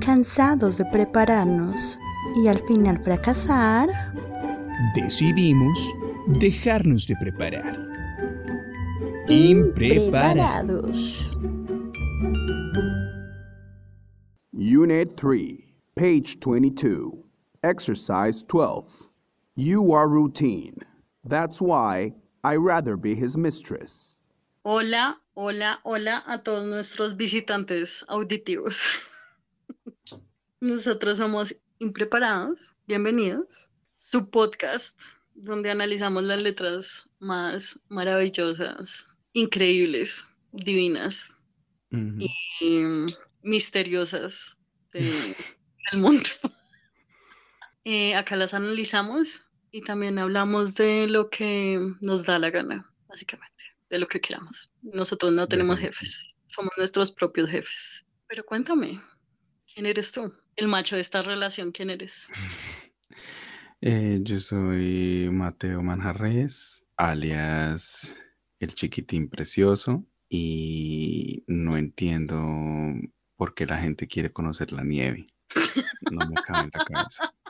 Cansados de prepararnos y al final fracasar, decidimos dejarnos de preparar. Impreparados. Unit 3, page 22. Exercise 12. You are routine. That's why I rather be his mistress. Hola, hola, hola a todos nuestros visitantes auditivos. Nosotros somos Impreparados. Bienvenidos. Su podcast donde analizamos las letras más maravillosas, increíbles, divinas y misteriosas del mundo. Eh, acá las analizamos y también hablamos de lo que nos da la gana, básicamente, de lo que queramos. Nosotros no tenemos jefes, somos nuestros propios jefes. Pero cuéntame, ¿quién eres tú? El macho de esta relación, ¿quién eres? Eh, yo soy Mateo Manjarres, alias el chiquitín precioso, y no entiendo por qué la gente quiere conocer la nieve. No me cabe en la cabeza.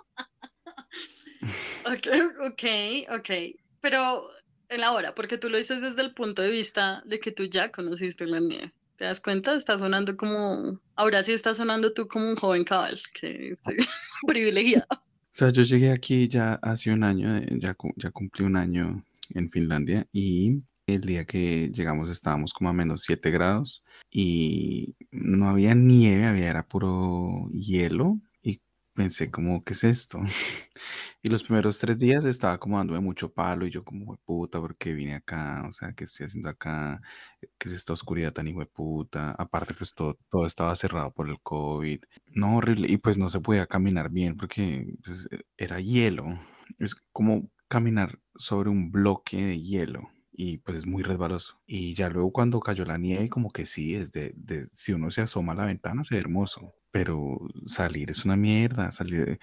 Ok, ok, ok. Pero elabora, porque tú lo dices desde el punto de vista de que tú ya conociste la nieve. ¿Te das cuenta? Está sonando como. Ahora sí está sonando tú como un joven cabal, que estoy privilegiado. O sea, yo llegué aquí ya hace un año, eh, ya, ya cumplí un año en Finlandia y el día que llegamos estábamos como a menos 7 grados y no había nieve, había era puro hielo pensé como, ¿qué es esto? Y los primeros tres días estaba como dándome mucho palo y yo como, puta, ¿por qué vine acá? O sea, ¿qué estoy haciendo acá? ¿Qué es esta oscuridad tan hijo de puta? Aparte, pues todo, todo estaba cerrado por el COVID. No, horrible. Y pues no se podía caminar bien porque pues, era hielo. Es como caminar sobre un bloque de hielo y pues es muy resbaloso. Y ya luego cuando cayó la nieve, como que sí, es de, de, si uno se asoma a la ventana, se ve hermoso, pero salir es una mierda, salir,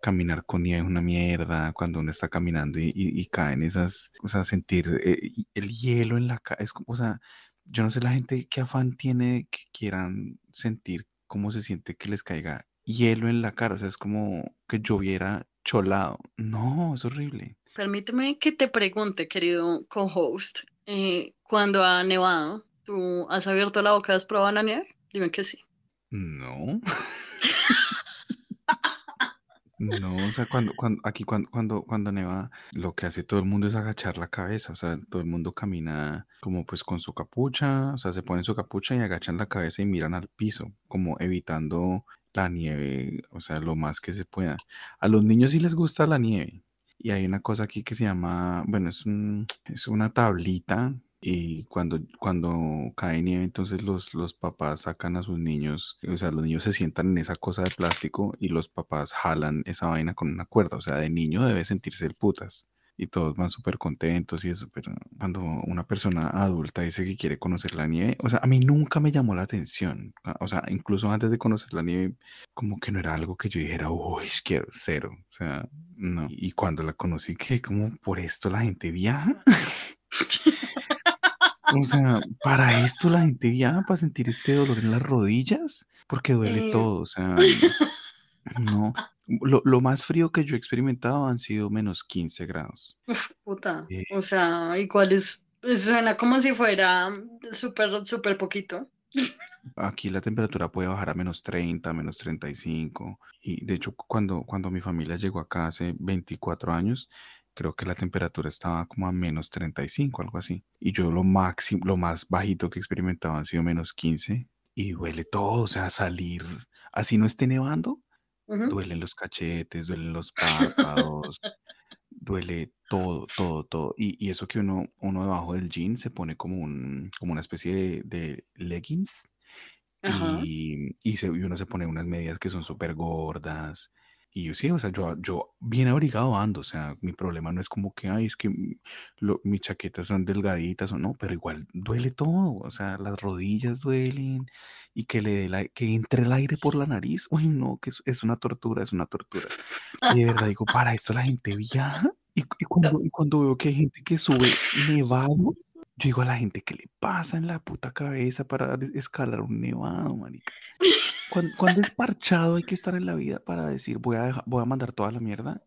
caminar con nieve es una mierda, cuando uno está caminando y, y, caen esas, o sea, sentir eh, el hielo en la cara, es o sea, yo no sé la gente qué afán tiene que quieran sentir cómo se siente que les caiga hielo en la cara, o sea, es como que lloviera cholado. No, es horrible. Permíteme que te pregunte, querido co-host, eh, cuando ha nevado, ¿tú has abierto la boca y has probado la nieve? Dime que sí. No. No, o sea, cuando, cuando, aquí cuando, cuando, cuando neva, lo que hace todo el mundo es agachar la cabeza, o sea, todo el mundo camina como pues con su capucha, o sea, se ponen su capucha y agachan la cabeza y miran al piso, como evitando la nieve, o sea, lo más que se pueda. A los niños sí les gusta la nieve, y hay una cosa aquí que se llama, bueno, es, un, es una tablita y cuando, cuando cae nieve, entonces los, los papás sacan a sus niños, o sea, los niños se sientan en esa cosa de plástico y los papás jalan esa vaina con una cuerda, o sea, de niño debe sentirse el putas y todos van súper contentos y eso, pero cuando una persona adulta dice que quiere conocer la nieve, o sea, a mí nunca me llamó la atención, o sea, incluso antes de conocer la nieve, como que no era algo que yo dijera, uy, quiero cero, o sea, no, y cuando la conocí, que como por esto la gente viaja. O sea, para esto la gente viaja para sentir este dolor en las rodillas, porque duele eh. todo, o sea, no, lo, más frío que yo he experimentado han sido menos 15 grados. puta. Eh. o sea, igual es, suena como si fuera súper, súper poquito. Aquí la temperatura puede bajar a menos 30, menos 35. Y de hecho, cuando, cuando mi familia llegó acá hace 24 años, creo que la temperatura estaba como a menos 35, algo así. Y yo lo máximo, lo más bajito que he experimentado han sido menos 15. Y duele todo, o sea, salir, así no esté nevando, Duelen los cachetes, duelen los párpados, duele todo, todo, todo. Y, eso que uno, uno debajo del jean se pone como, un, como una especie de, leggings y, y, uno se pone unas medias que son súper gordas y yo sí, o sea, yo, yo bien abrigado ando, o sea, mi problema no es como que, ay, es que mis chaquetas son delgaditas o no, pero igual duele todo, o sea, las rodillas duelen y que le dé que entre el aire por la nariz, uy, no, que es, una tortura, es una tortura. Y de verdad digo, para esto la gente viaja y, cuando, y cuando veo que hay gente que sube nevado, Yo digo a la gente, ¿qué le pasa en la puta cabeza para escalar un nevado, marica? Cuando, es parchado hay que estar en la vida para decir, voy a, voy a mandar toda la mierda,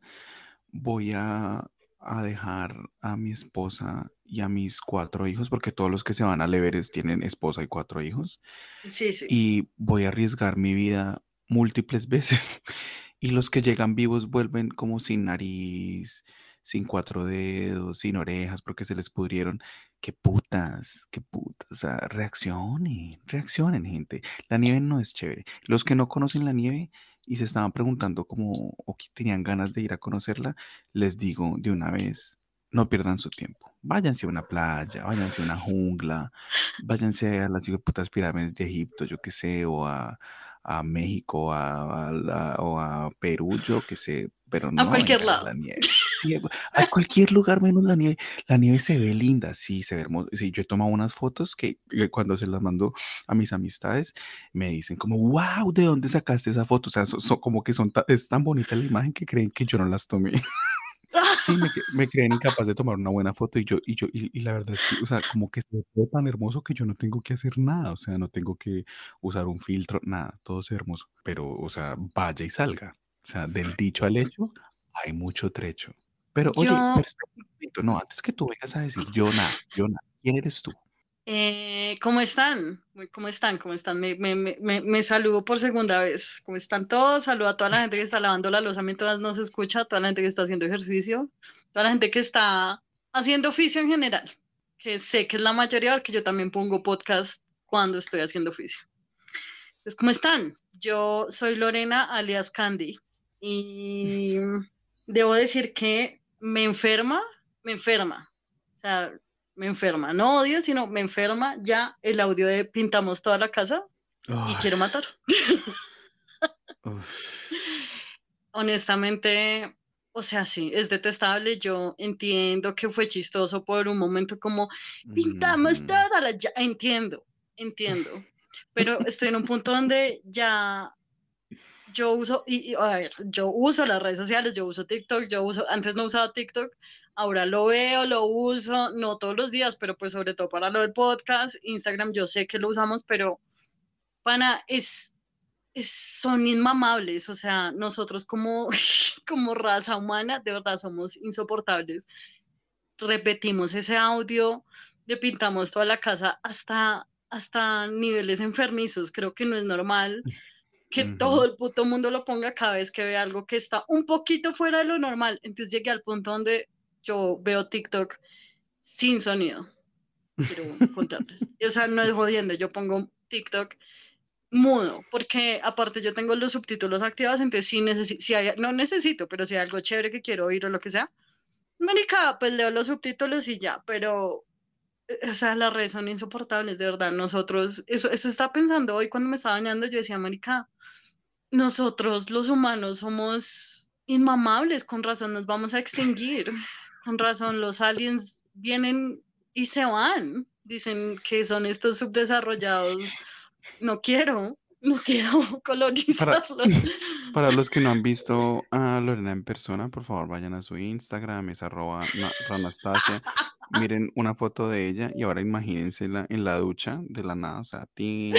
voy a, a dejar a mi esposa y a mis cuatro hijos, porque todos los que se van a Leveres tienen esposa y cuatro hijos. Sí, sí. Y voy a arriesgar mi vida múltiples veces. Y los que llegan vivos vuelven como sin nariz, sin cuatro dedos, sin orejas, porque se les pudrieron. Qué putas, qué putas. O sea, reaccionen, reaccionen, gente. La nieve no es chévere. Los que no conocen la nieve y se estaban preguntando cómo o que tenían ganas de ir a conocerla, les digo de una vez, no pierdan su tiempo. Váyanse a una playa, váyanse a una jungla, váyanse a las putas pirámides de Egipto, yo qué sé, o a, a México a, o a Perú, yo qué sé, pero no a cualquier lado. la nieve. A cualquier lugar menos la nieve. La nieve se ve linda, sí, se ve hermosa. Sí, yo he tomado unas fotos que cuando se las mando a mis amistades me dicen como, wow, ¿de dónde sacaste esa foto? O sea, como que son es tan bonita la imagen que creen que yo no las tomé. Sí, me, creen incapaz de tomar una buena foto y yo, y yo, y, la verdad es que, o sea, como que se ve tan hermoso que yo no tengo que hacer nada, o sea, no tengo que usar un filtro, nada, todo es hermoso, pero, o sea, vaya y salga, o sea, del dicho al hecho hay mucho trecho. Pero, oye, no, antes que tú vengas a decir yo nada, ¿quién eres tú? Eh, ¿Cómo están? ¿Cómo están? ¿Cómo están? Me, me, me, me, saludo por segunda vez. ¿Cómo están todos? Saludo a toda la gente que está lavando la losa mientras nos escucha, a toda la gente que está haciendo ejercicio, toda la gente que está haciendo oficio en general, que sé que es la mayoría, porque yo también pongo podcast cuando estoy haciendo oficio. Pues, ¿cómo están? Yo soy Lorena, alias Candy, y debo decir que me enferma, me enferma. O sea, me enferma. No odio, sino me enferma ya el audio de pintamos toda la casa y quiero matar. Honestamente, o sea, sí, es detestable. Yo entiendo que fue chistoso por un momento como pintamos toda la... Ya, entiendo, entiendo. Pero estoy en un punto donde ya yo uso, y, a ver, yo uso las redes sociales, yo uso TikTok, yo uso, antes no usaba TikTok, ahora lo veo, lo uso, no todos los días, pero pues sobre todo para lo del podcast, Instagram yo sé que lo usamos, pero pana, es, es son inmamables, o sea, nosotros como, como raza humana, de verdad somos insoportables. Repetimos ese audio, le pintamos toda la casa hasta, hasta niveles enfermizos, creo que no es normal que todo el puto mundo lo ponga cada vez que ve algo que está un poquito fuera de lo normal. Entonces llegué al punto donde yo veo TikTok sin sonido. Quiero contarles. o sea, no es jodiendo, yo pongo TikTok mudo, porque aparte yo tengo los subtítulos activados, entonces sí necesito, si hay, no necesito, pero si hay algo chévere que quiero oír o lo que sea, marica, pues leo los subtítulos y ya, pero, o sea, las redes son insoportables, de verdad, nosotros, eso, eso estaba pensando hoy cuando me estaba bañando, yo decía, marica, nosotros los humanos somos inmamables, con razón nos vamos a extinguir, con razón los aliens vienen y se van, dicen que son estos subdesarrollados, no quiero, no quiero colonizarlos. Para, los que no han visto a Lorena en persona, por favor vayan a su Instagram, es arroba Ranastasia, miren una foto de ella y ahora imagínense en la ducha de la nada, o sea, ti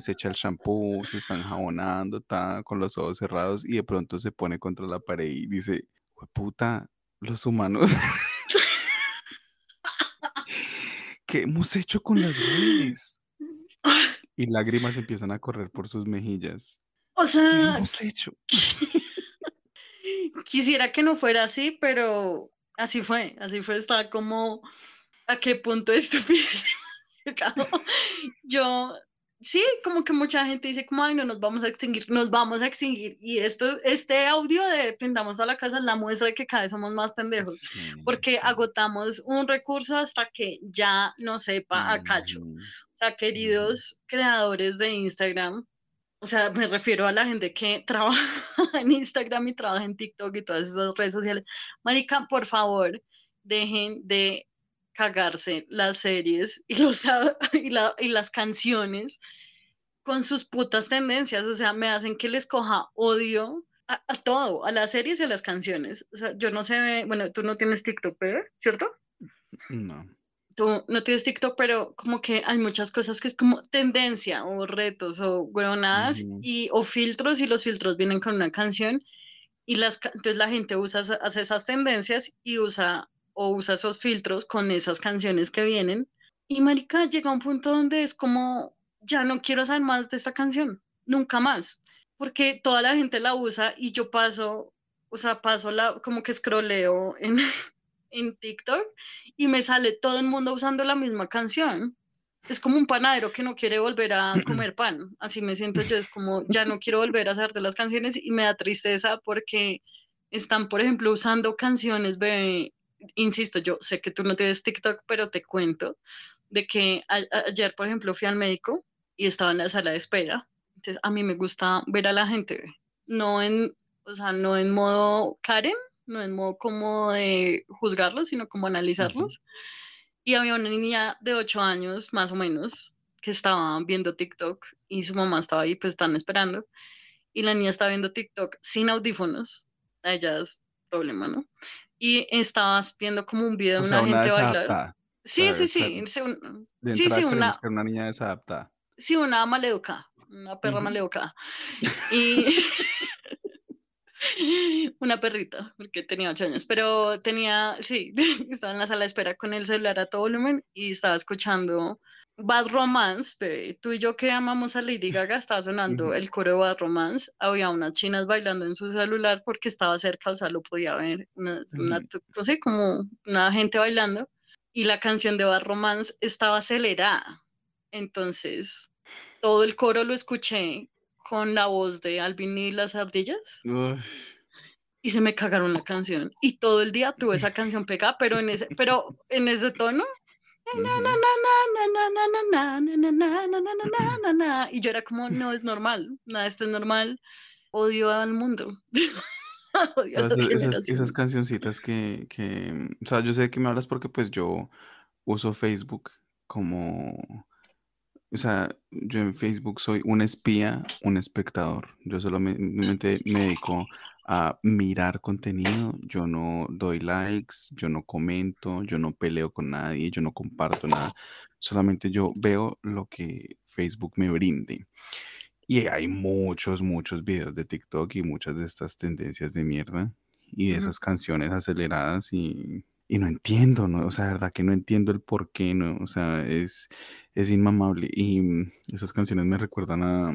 se echa el shampoo, se está enjabonando, está con los ojos cerrados y de pronto se pone contra la pared y dice, puta, los humanos. ¿Qué hemos hecho con las redes? Y lágrimas empiezan a correr por sus mejillas. O sea, ¿qué hemos hecho? Quisiera que no fuera así, pero así fue, así fue, está como a qué punto estupidez Yo sí, como que mucha gente dice como, ay, no nos vamos a extinguir, nos vamos a extinguir. Y esto, este audio de Prendamos a la Casa es la muestra de que cada vez somos más pendejos, porque agotamos un recurso hasta que ya no sepa a cacho. O sea, queridos creadores de Instagram, o sea, me refiero a la gente que trabaja en Instagram y trabaja en TikTok y todas esas redes sociales. Marica, por favor, dejen de cagarse las series y, los, y, y las canciones con sus putas tendencias, o sea, me hacen que les coja odio a, todo, a las series y a las canciones. O sea, yo no sé, bueno, tú no tienes TikTok, ¿cierto? No. Tú no tienes TikTok, pero como que hay muchas cosas que es como tendencia o retos o huevonadas Ujú. y o filtros y los filtros vienen con una canción y las entonces la gente usa hace esas tendencias y usa o usa esos filtros con esas canciones que vienen y marica llega un punto donde es como ya no quiero saber más de esta canción, nunca más, porque toda la gente la usa y yo paso, o sea, paso la como que scrolleo en en TikTok y me sale todo el mundo usando la misma canción. Es como un panadero que no quiere volver a comer pan. Así me siento yo, es como ya no quiero volver a hacerte las canciones y me da tristeza porque están, por ejemplo, usando canciones, bebé. Insisto, yo sé que tú no tienes TikTok, pero te cuento de que a- ayer, por ejemplo, fui al médico y estaba en la sala de espera. Entonces, a mí me gusta ver a la gente, no en, o sea, no en modo Karen, no en modo como de juzgarlos, sino como analizarlos. Y había una niña de 8 años, más o menos, que estaba viendo TikTok y su mamá estaba ahí, pues están esperando. Y la niña estaba viendo TikTok sin audífonos. A ella es problema, ¿no? Y estabas viendo como un video de una una gente bailar. Sí, sí, sí. sí, De sí, sí, una, que una niña desadaptada. sí, una maleducada, una perra Ujú. maleducada. Y una perrita, porque tenía ocho años, pero tenía, sí, estaba en la sala de espera con el celular a todo volumen y estaba escuchando Bad Romance, bebé. Tú y yo que amamos a Lady Gaga, estaba sonando Ujú. el coro de Bad Romance. Había unas chinas bailando en su celular porque estaba cerca, o sea, lo podía ver. Una, una- Ujú. no sé, como una gente bailando. Y la canción de Bad Romance estaba acelerada. Entonces, todo el coro lo escuché con la voz de Alvin y las ardillas. Y se me cagaron la canción. Y todo el día tuve esa canción pegada, pero en ese, pero en ese tono. Y yo era como, no es normal, nada, esto es normal. Odio al mundo. Odio Entonces, esas, esas, cancioncitas que, que, o sea, yo sé que me hablas porque pues yo uso Facebook como o sea, yo en Facebook soy un espía, un espectador. Yo solamente me dedico a mirar contenido, yo no doy likes, yo no comento, yo no peleo con nadie, yo no comparto nada, solamente yo veo lo que Facebook me brinde. Y hay muchos, muchos videos de TikTok y muchas de estas tendencias de mierda y de esas canciones aceleradas y, y no entiendo, ¿no? O sea, de verdad que no entiendo el por qué, ¿no? O sea, es, es inmamable y mm, esas canciones me recuerdan a,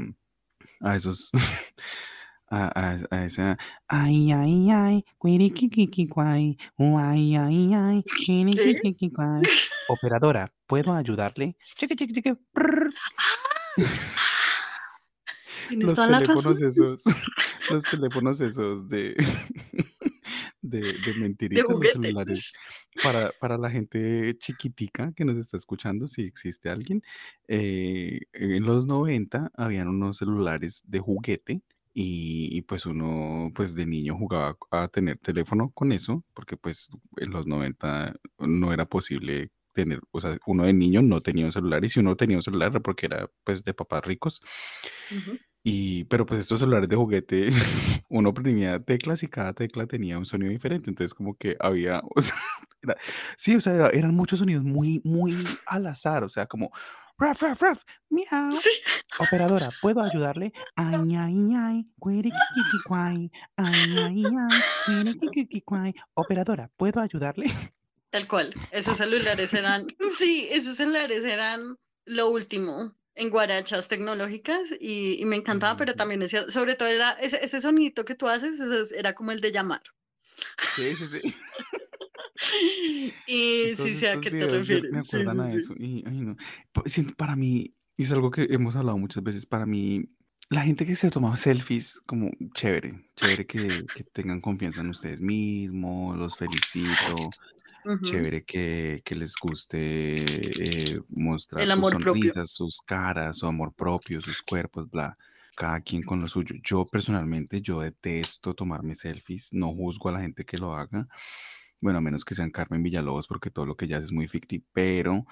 a esos, a, a, a esa, ay, ay, ay, cuiriquiquiquicuay, ay, ay, ay, cuiriquiquiquicuay. Operadora, ¿puedo ayudarle? Chiqui, chiqui, prr. Tienes los teléfonos esos, los teléfonos esos de, de, de De mentiritas, los celulares, para, para la gente chiquitica que nos está escuchando, si existe alguien, eh, en los 90 habían unos celulares de juguete y, y, pues uno pues de niño jugaba a tener teléfono con eso, porque pues en los 90 no era posible tener, o sea, uno de niño no tenía un celular y si uno tenía un celular era porque era pues de papás ricos. Ujú. Y, pero pues estos celulares de juguete, uno oprimía teclas y cada tecla tenía un sonido diferente. Entonces como que había, o sea, era- sí, o sea, era- eran muchos sonidos muy, muy al azar. O sea, como, raf, raf, raf, miau. Sí. Operadora, ¿puedo ayudarle? Ay, ay, ay, cuiriquiquiquicuay, ay, ay, ay, cuiriquiquiquicuay. Operadora, ¿puedo ayudarle? Tal cual. Esos celulares eran, sí, esos celulares eran lo último en guarachas tecnológicas y, y me encantaba, pero también es cierto, sobre todo era ese, ese sonito que tú haces, ese era como el de llamar. Sí, sí, sí. Y Todos sí sé a qué te yo- me refieres. Sí, acuerdan sí, a sí. eso. Y, ay, no. Para mí, y es algo que hemos hablado muchas veces, para mí, la gente que se toma selfies, como chévere, chévere que, que tengan confianza en ustedes mismos, los felicito, Chévere que, que les guste eh, mostrar El sus propio. sonrisas, sus caras, su amor propio, sus cuerpos, bla. Cada quien con lo suyo. Yo personalmente, yo detesto tomarme selfies, no juzgo a la gente que lo haga. Bueno, a menos que sean Carmen Villalobos, porque todo lo que ella hace es muy ficticio, pero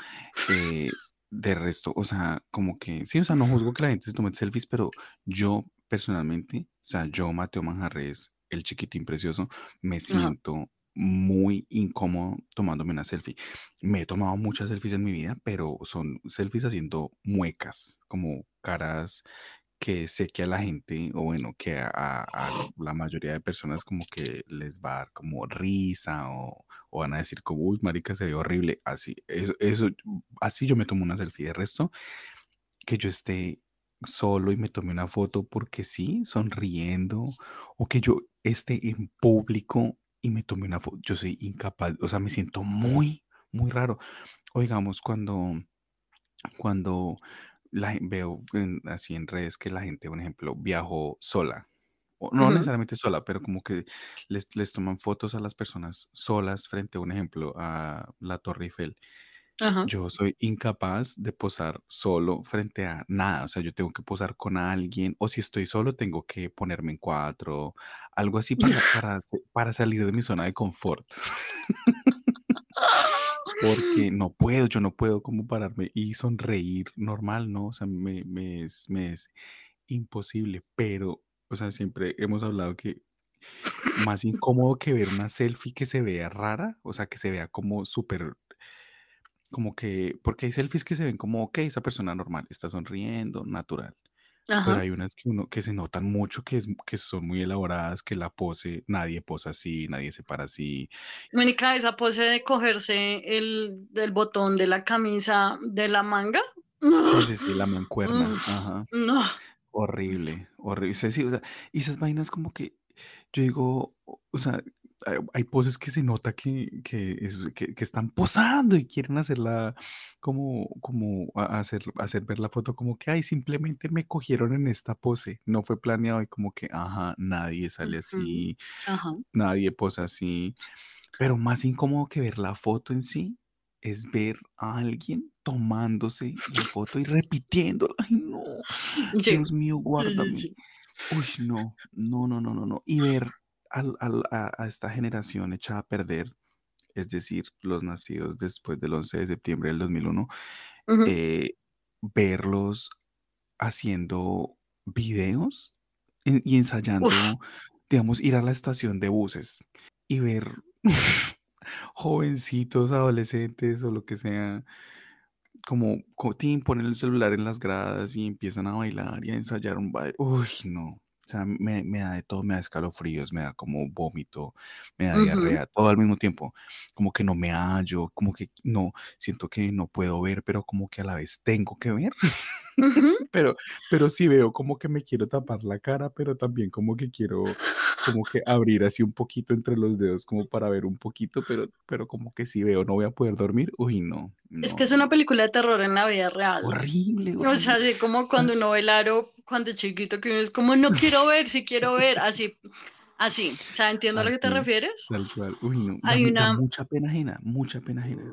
eh, de resto, o sea, como que, sí, o sea, no juzgo que la gente se tome selfies, pero yo personalmente, o sea, yo, Mateo Manjarres, el chiquitín precioso, me Ajá. Muy incómodo tomándome una selfie. Me he tomado muchas selfies en mi vida, pero son selfies haciendo muecas, como caras que sé que a la gente, o bueno, que a, la mayoría de personas como que les va a dar como risa o, o van a decir como, uy, marica, se ve horrible. Así, eso, así yo me tomo una selfie. De resto, que yo esté solo y me tome una foto porque sí, sonriendo, o que yo esté en público y me tome una foto, yo soy incapaz, o sea, me siento muy, muy raro. O digamos, cuando, cuando la, veo así en redes que la gente, por ejemplo, viajó sola, o no necesariamente sola, pero como que les, les toman fotos a las personas solas frente a un ejemplo, a la Torre Eiffel. Yo soy incapaz de posar solo frente a nada, o sea, yo tengo que posar con alguien, o si estoy solo, tengo que ponerme en cuatro, algo así para, para, para salir de mi zona de confort. Porque no puedo, yo no puedo como pararme y sonreír normal, ¿no? O sea, me, me es, me es imposible, pero, o sea, siempre hemos hablado que más incómodo que ver una selfie que se vea rara, o sea, que se vea como súper como que, porque hay selfies que se ven como, ok, esa persona normal está sonriendo, natural. Pero hay unas que uno que se notan mucho que, es, que son muy elaboradas, que la pose, nadie posa así, nadie se para así. Mónica, esa pose de cogerse el, del botón de la camisa de la manga. Sí, sí, sí, la mancuerna. Ajá. No. Horrible, horrible. Sí, sí, o sea, y esas vainas como que yo digo, o sea, hay, poses que se nota que, que, que, están posando y quieren hacerla como, como hacer, hacer ver la foto como que, ay, simplemente me cogieron en esta pose, no fue planeado y como que, ajá, nadie sale así, nadie posa así, pero más incómodo que ver la foto en sí es ver a alguien tomándose la foto y repitiendo, ay, no, Dios mío, guárdame. Uy, no, no, no, no, no, no. Y ver a, esta generación echada a perder, es decir, los nacidos después del 11 de septiembre del 2001, eh, verlos haciendo videos y ensayando, digamos, ir a la estación de buses y ver jovencitos, adolescentes o lo que sea, como, como ponen el celular en las gradas y empiezan a bailar y a ensayar un baile. Uy, no. O sea, me, me da de todo, me da escalofríos, me da como vómito, me da diarrea, todo al mismo tiempo. Como que no me hallo, como que no, siento que no puedo ver, pero como que a la vez tengo que ver. Pero, pero sí veo como que me quiero tapar la cara, pero también como que quiero como que abrir así un poquito entre los dedos como para ver un poquito, pero, pero como que si veo no voy a poder dormir, uy, no. Es que es una película de terror en la vida real. Horrible, O sea, así como cuando uno ve el aro, cuando chiquito, que uno es como, no quiero ver, si quiero ver, así, así. O sea, entiendo a lo que te refieres. Tal cual, uy, no. Hay una... mucha pena ajena, mucha pena ajena.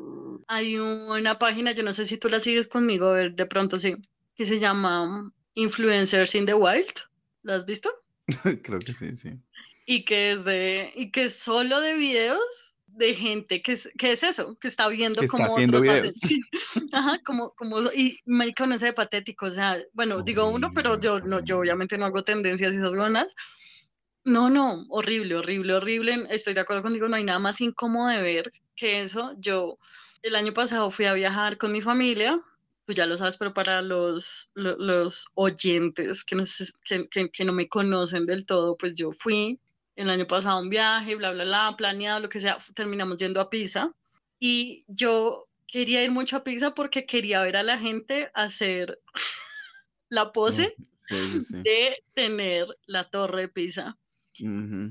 Hay una página, yo no sé si tú la sigues conmigo, a ver, de pronto sí, que se llama Influencers in the Wild. ¿La has visto? Creo que sí, sí y que es de, y que solo de videos de gente que es, que es eso, que está viendo cómo otros hacen. Ajá, como, como, y marica, no sé, patético, o sea, bueno, digo uno, pero yo, no, yo obviamente no hago tendencias y esas ganas. No, no, horrible, horrible, horrible. Estoy de acuerdo contigo, no hay nada más incómodo de ver que eso. Yo el año pasado fui a viajar con mi familia, tú ya lo sabes, pero para los, los, oyentes que no, que, que, que no me conocen del todo, pues yo fui el año pasado un viaje, bla, bla, bla, planeado, lo que sea, terminamos yendo a Pisa y yo quería ir mucho a Pisa porque quería ver a la gente hacer la pose de tener la torre de Pisa.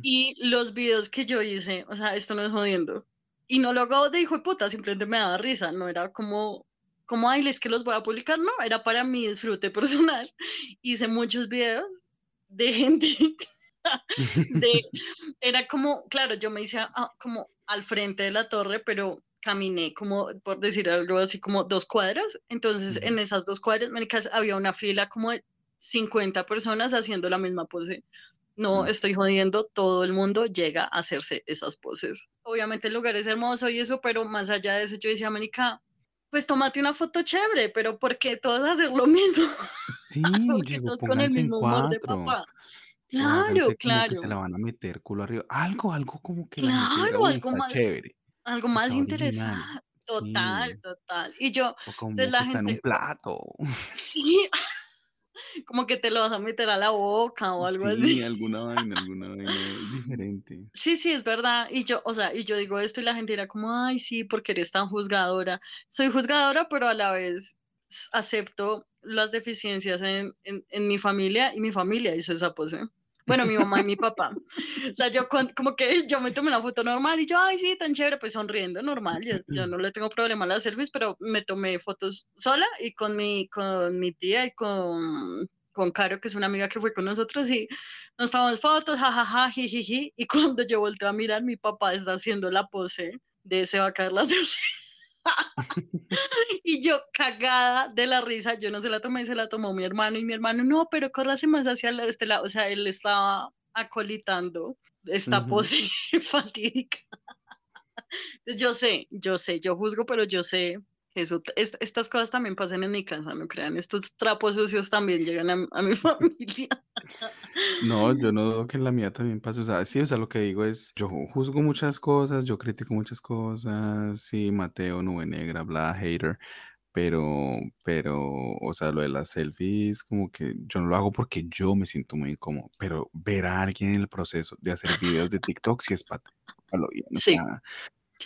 Y los videos que yo hice, o sea, esto no es jodiendo. Y no lo hago de hijo de puta, simplemente me daba risa, no era como, como, ay, es que los voy a publicar, no, era para mi disfrute personal. Hice muchos videos de gente era como, claro, yo me hice ah, como al frente de la torre, pero caminé como, por decir algo así, como dos cuadras. Entonces, en esas dos cuadras, había una fila como de 50 personas haciendo la misma pose. No estoy jodiendo, todo el mundo llega a hacerse esas poses. Obviamente el lugar es hermoso y eso, pero más allá de eso, yo decía, Mónica, pues tómate una foto chévere, pero ¿por qué todos hacer lo mismo? Sí, digo, con el mismo humor de papá. Claro, claro. Que se la van a meter culo arriba. Algo, algo como que la gente Claro, diga, "Uy, algo está más, chévere, algo más interesante. Total, Sí. total. Y yo, O como de que la está en un gente, plato. sí, como que te lo vas a meter a la boca o algo así. Sí, alguna vaina, alguna vaina diferente. Sí, sí, es verdad. Y yo, o sea, y yo digo esto y la gente dirá como, ay, sí, porque eres tan juzgadora. Soy juzgadora, pero a la vez acepto las deficiencias en, en, en mi familia y mi familia hizo esa pose. Bueno, mi mamá y mi papá. O sea, yo como que yo me tomé una foto normal y yo, ay, sí, tan chévere, pues sonriendo normal. Yo, yo no le tengo problema a las selfies, pero me tomé fotos sola y con mi, con mi tía y con, con Caro, que es una amiga que fue con nosotros y nos tomamos fotos, jajaja, jijiji. Y cuando yo volteo a mirar, mi papá está haciendo la pose de se va a caer la. Y yo cagada de la risa, yo no se la tomé, se la tomó mi hermano y mi hermano, no, pero córrase más hacia este lado, o sea, él estaba acolitando esta Ujú. pose fatídica. Yo sé, yo sé, yo juzgo, pero yo sé eso, est- estas cosas también pasan en mi casa, no crean, estos trapos sucios también llegan a, a mi familia. No, yo no dudo que en la mía también pasa. O sea, sí, o sea, lo que digo es, yo juzgo muchas cosas, yo critico muchas cosas, sí, Mateo, nube negra, bla, hater, pero, pero, o sea, lo de las selfies, como que yo no lo hago porque yo me siento muy incómodo, pero ver a alguien en el proceso de hacer videos de TikTok sí es para bien. O Sí, sea,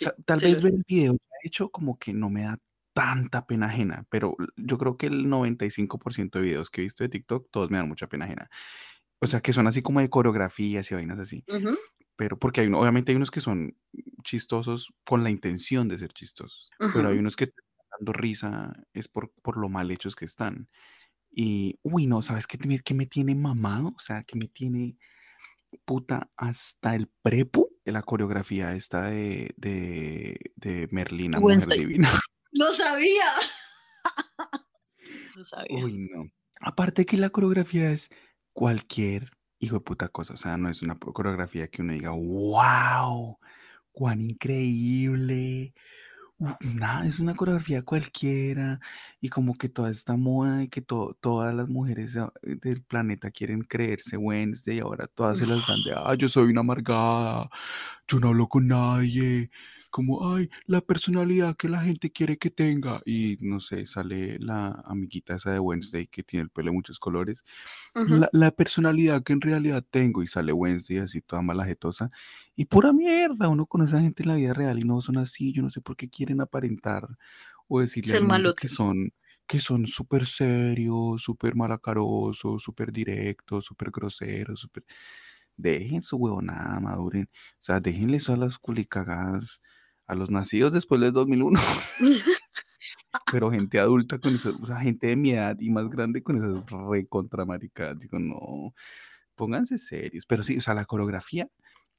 o sí, tal sí vez es. ver el video hecho como que no me da tanta pena ajena, pero yo creo que el 95% de videos que he visto de TikTok, todos me dan mucha pena ajena. O sea, que son así como de coreografías y vainas así. Ujú, Pero porque hay obviamente hay unos que son chistosos con la intención de ser chistosos, pero hay unos que dando risa es por, por lo mal hechos que están. Y, uy, no, ¿sabes qué, qué me tiene mamado? O sea, que me tiene puta hasta el prepu de la coreografía esta de, de, de Merlina, Mujer Wednesday. Divina. Lo sabía. Lo sabía. Uy, no. Aparte que la coreografía es cualquier hijo de puta cosa. O sea, no es una coreografía que uno diga, wow, cuán increíble. Nada, es una coreografía cualquiera. Y como que toda esta moda de que to- todas las mujeres del planeta quieren creerse Wednesday y ahora todas se las dan de, ah, yo soy una amargada, yo no hablo con nadie. Como, ay, la personalidad que la gente quiere que tenga. Y no sé, sale la amiguita esa de Wednesday que tiene el pelo de muchos colores. Ujú. La, la personalidad que en realidad tengo. Y sale Wednesday así toda malajetosa. Y pura mierda, uno con esa gente en la vida real y no son así. Yo no sé por qué quieren aparentar o decirle al que son que son súper serios, súper malacarosos, súper directos, súper groseros, súper... Dejen su huevonada, maduren. O sea, déjenle eso a las culicagadas, a los nacidos después del 2001, pero gente adulta con eso, o sea, gente de mi edad y más grande con esas recontramaricadas. Digo, no, pónganse serios. Pero sí, o sea, la coreografía,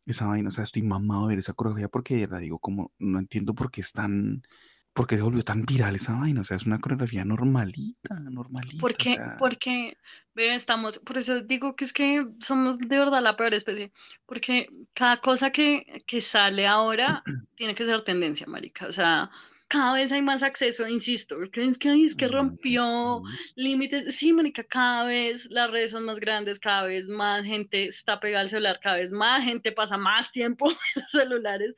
esa vaina, o sea, estoy mamado de ver esa coreografía porque de verdad digo, como, no entiendo por qué es tan, por qué se volvió tan viral esa vaina. O sea, es una coreografía normalita, normalita. O Porque, sea, porque, ve, estamos, por eso digo que es que somos de verdad la peor especie, porque cada cosa que, que sale ahora tiene que ser tendencia, marica, o sea, cada vez hay más acceso, insisto, porque es que, es que rompió ujú, límites, sí, marica, cada vez las redes son más grandes, cada vez más gente está pegada al celular, cada vez más gente pasa más tiempo en los celulares,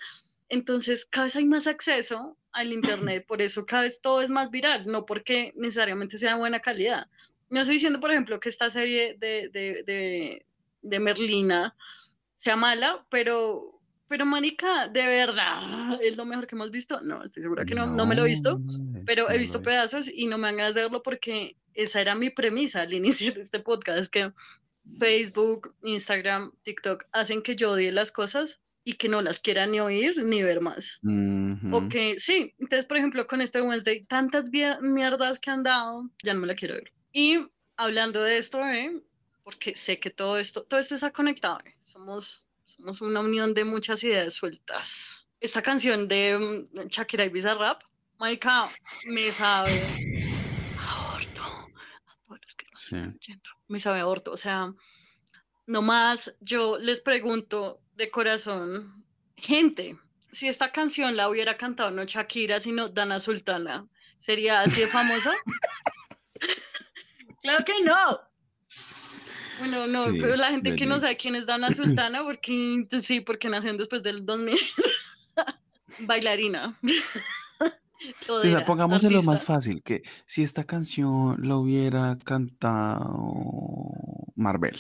entonces cada vez hay más acceso al internet, por eso cada vez todo es más viral, no porque necesariamente sea de buena calidad. No estoy diciendo, por ejemplo, que esta serie de, de, de, de Merlina sea mala, pero, pero Mónica, de verdad, ¿es lo mejor que hemos visto? No, estoy segura que no, no me lo he visto, no, pero he no visto pedazos y no me dan ganas de verlo porque esa era mi premisa al iniciar este podcast, que Facebook, Instagram, TikTok hacen que yo odie las cosas y que no las quiera ni oír ni ver más. O Ujú. que sí, entonces por ejemplo con este Wednesday, tantas mierdas que han dado, ya no me la quiero ver. Y hablando de esto, ¿eh? porque sé que todo esto, todo esto está conectado, ¿eh? somos, somos una unión de muchas ideas sueltas. Esta canción de mm, Shakira y Bizarrap, Marica, me sabe a orto a todos los que nos Sí. están oyendo. Me sabe a orto, o sea, nomás yo les pregunto de corazón, gente, si esta canción la hubiera cantado no Shakira, sino Dana Sultana, ¿sería así de famosa? claro que no. Bueno, no, Sí, pero la gente que no sabe quién es Dana Sultana, porque sí, porque nacieron después del 2000. Bailarina. O sea, Todera, pongámoslo más artista. fácil, que si esta canción la hubiera cantado Marvel,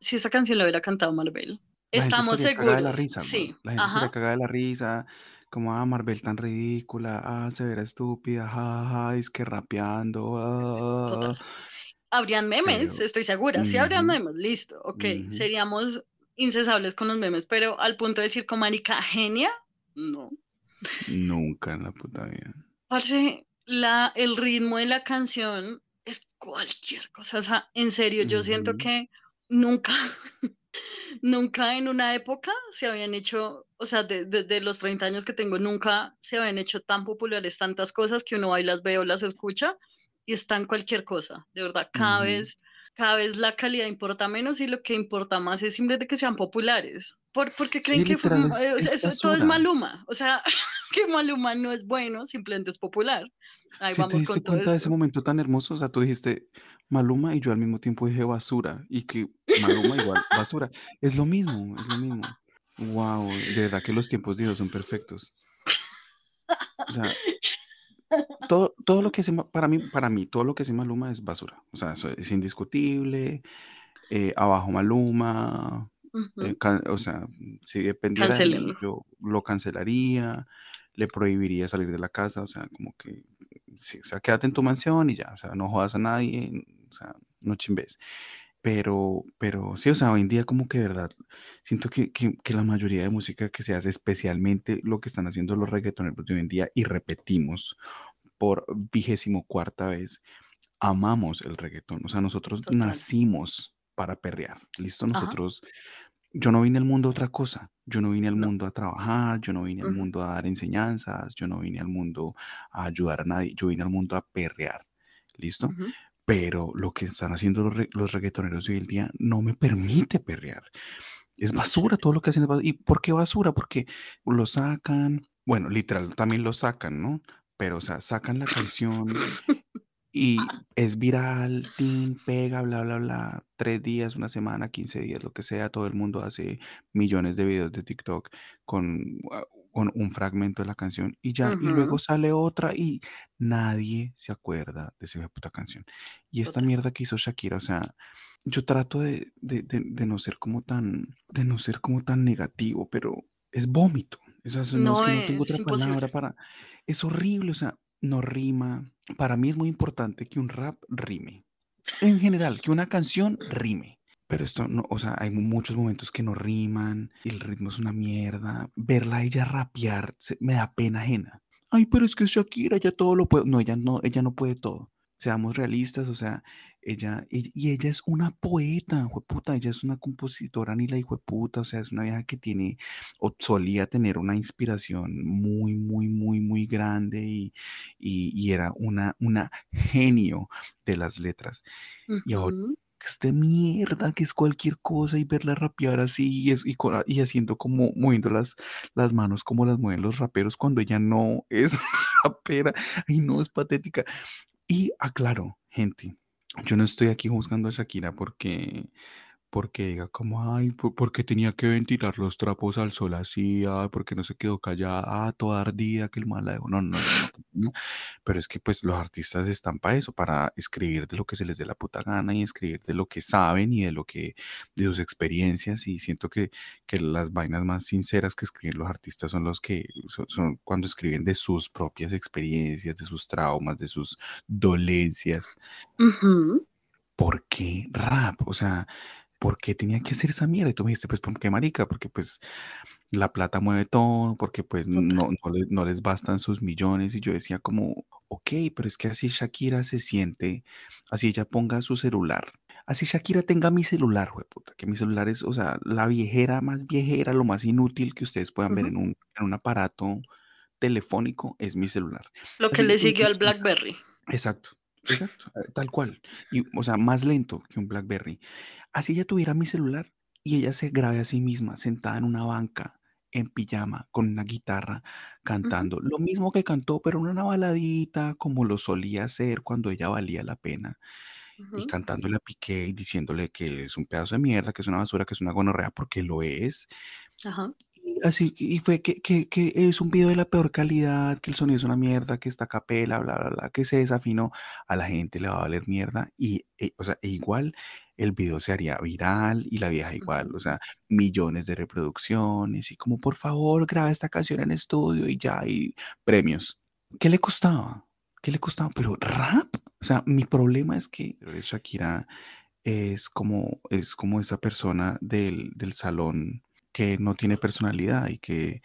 Si esta canción la hubiera cantado Marvel. La gente Estamos estaría cagada de la seguros. risa. Sí, La gente estaría ajá. cagada de la risa, como, ah, Marvel tan ridícula, ah, severa estúpida, jaja, es que rapeando, ah, Total. Habrían memes, pero, estoy segura. Sí habrían ujú, memes, listo, ok. Seríamos incesables con los memes, pero al punto de decir como marica genia, no. Nunca en la puta vida. Parce, la, el ritmo de la canción es cualquier cosa. O sea, en serio, yo siento que nunca, nunca en una época se habían hecho, o sea, desde de, de los 30 años que tengo, nunca se habían hecho tan populares tantas cosas que uno y las ve o las escucha y están cualquier cosa. De verdad, cada Ujú. vez, cada vez la calidad importa menos y lo que importa más es simplemente que sean populares. ¿Por, porque creen Sí, que fue- literal, es, eh, es eso todo es. Maluma? O sea, que Maluma no es bueno, simplemente es popular. Ahí te vamos con diste todo cuenta de ese momento tan hermoso, o sea, tú dijiste Maluma y yo al mismo tiempo dije basura y que Maluma igual basura. Es lo mismo, es lo mismo. Wow, de verdad que los tiempos de Dios son perfectos. O sea, todo, todo lo que hace, para mí, para mí, todo lo que hace Maluma es basura. O sea, eso es indiscutible. eh, abajo Maluma. Ujú. eh, can- o sea, si dependiera de mí, yo lo cancelaría, le prohibiría salir de la casa, o sea, como que, sí, o sea, quédate en tu mansión y ya, o sea, no jodas a nadie, o sea, no chimbes. Pero, pero sí, o sea, hoy en día como que verdad, siento que, que, que la mayoría de música que se hace, especialmente lo que están haciendo los reggaetoneros de hoy en día, y repetimos por vigésimo cuarta vez, amamos el reggaetón. O sea, nosotros Total. nacimos para perrear. ¿Listo? Ajá. Nosotros, yo no vine al mundo a otra cosa. Yo no vine al No. mundo a trabajar, yo no vine al mundo a dar enseñanzas, yo no vine al mundo a ayudar a nadie, yo vine al mundo a perrear. ¿Listo? Pero lo que están haciendo los, re- los reggaetoneros hoy en día no me permite perrear. Es basura todo lo que hacen. es ¿Y por qué basura? Porque lo sacan, bueno, literal, también lo sacan, ¿no? Pero, o sea, sacan la canción y es viral, tin, pega, bla, bla, bla. Tres días, una semana, 15 días, lo que sea. Todo el mundo hace millones de videos de TikTok con, con un fragmento de la canción y ya. Y luego sale otra y nadie se acuerda de esa puta canción. Y esta mierda que hizo Shakira, o sea, yo trato de, de, de- de no ser como tan, de no ser como tan negativo, pero es vómito. Es, es- no, es que no tengo palabra para... Es horrible, o sea, no rima. Para mí es muy importante que un rap rime. En general, que una canción rime. Pero esto no, o sea, hay mu- muchos momentos que no riman, el ritmo es una mierda. Verla a ella rapear me da pena ajena. Ay, pero es que Shakira ya todo lo puede. No, ella no, ella no puede todo. Seamos realistas, o sea, ella, y, ella es una poeta, puta, ella es una compositora ni la puta, o sea, es una vieja que tiene, o solía tener una inspiración muy, muy, muy, muy grande y, y, y era una, una genio de las letras. Y ahora Ujú. esta mierda que es cualquier cosa y verla rapear así y, es- y, y haciendo como moviendo las, las manos como las mueven los raperos cuando ella no es rapera y no es patética. Y aclaro, gente, yo no estoy aquí juzgando a Shakira porque porque diga como, ay, po- porque tenía que ventilar los trapos al sol así, ay, porque no se quedó callada, ah, toda ardida, que el mal. No, no, no, no. Pero es que pues los artistas están para eso, para escribir de lo que se les dé la puta gana y escribir de lo que saben y de lo que, de sus experiencias y siento que, que las vainas más sinceras que escriben los artistas son los que son, son cuando escriben de sus propias experiencias, de sus traumas, de sus dolencias. Ujú. ¿Por qué rap? O sea, ¿por qué tenía que hacer esa mierda? Y tú me dijiste, pues, ¿por qué marica? Porque pues la plata mueve todo, porque pues no, no, les, no les bastan sus millones. Y yo decía como, ok, pero es que así Shakira se siente, así ella ponga su celular. Así Shakira tenga mi celular, puta, que mi celular es, o sea, la viejera más viejera, lo más inútil que ustedes puedan ver en un, en un aparato telefónico es mi celular. Lo que Así, le siguió al. BlackBerry. Exacto, exacto, eh, tal cual. Y, o sea, más lento que un BlackBerry. Así ella tuviera mi celular y ella se grabe a sí misma sentada en una banca, en pijama, con una guitarra, cantando. Lo mismo que cantó, pero en una baladita, como lo solía hacer cuando ella valía la pena. y cantándole a Piqué y diciéndole que es un pedazo de mierda, que es una basura, que es una gonorrea, porque lo es. Ajá. Y así, y fue que, que, que es un video de la peor calidad, que el sonido es una mierda, que está capela, bla, bla, bla, que se desafinó, a la gente le va a valer mierda. Y, e- o sea, e igual el video se haría viral y la vieja igual, o sea, millones de reproducciones y como, por favor, graba esta canción en estudio y ya, y premios. ¿Qué le costaba? ¿Qué le costaba? Pero rap. O sea, mi problema es que Shakira es como, es como esa persona del, del salón que no tiene personalidad y que,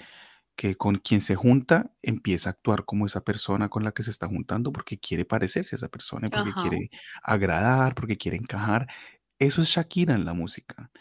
que con quien se junta empieza a actuar como esa persona con la que se está juntando porque quiere parecerse a esa persona, porque Ajá. quiere agradar, porque quiere encajar. Eso es Shakira en la música.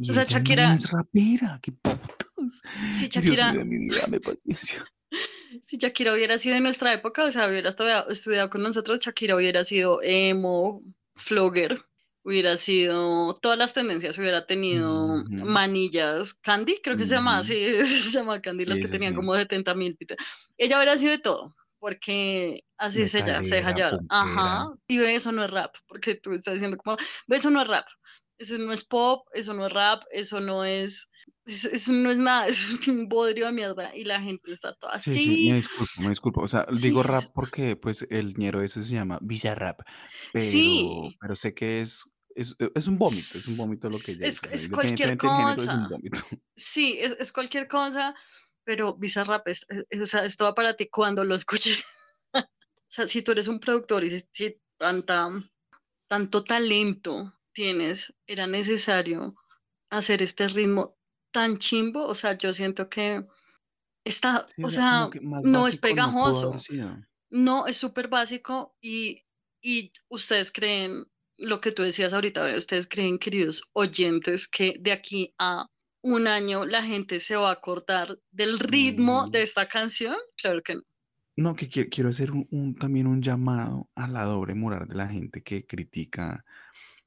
O sea, ella no Shakira, es rapera. ¡Qué putas! si Dios Shakira, mío dame paciencia. si Shakira hubiera sido de nuestra época, o sea, hubiera estudiado, con nosotros, Shakira hubiera sido emo, flogger, hubiera sido, todas las tendencias, hubiera tenido manillas, Candy, creo que se llama ujú. así, se llama Candy, las Sí, que sí, tenían sí. como 70 mil. Ella hubiera sido de todo, porque así es se deja Metalera, llevar. Ajá, y ve, eso no es rap, porque tú estás diciendo como, ve, eso no es rap, eso no es pop, eso no es rap, eso no es, eso, eso no es nada, eso es un bodrio de mierda, y la gente está toda Sí, sí, me así, disculpo, me disculpo. O sea, sí, digo rap es- porque pues el ñero ese se llama Bizarrap, pero, sí, pero sé que es, es, es un vómito, es un es, vómito lo que ella es, sea, es cualquier del género, es un cosa. Sí, es, es cualquier cosa, pero Bizarrap es, es- es- o sea, esto va para ti cuando lo escuches. O sea, si tú eres un productor y si, si tanta, tanto talento tienes, era necesario hacer este ritmo tan chimbo. O sea, yo siento que está, Sí, o sea, no es no pegajoso, no es súper básico y, y ustedes creen, lo que tú decías ahorita, ustedes creen, queridos oyentes, que de aquí a un año la gente se va a acordar del ritmo de esta canción? Claro que no. No, que quiero, quiero hacer un, un- también un llamado a la doble moral de la gente que critica.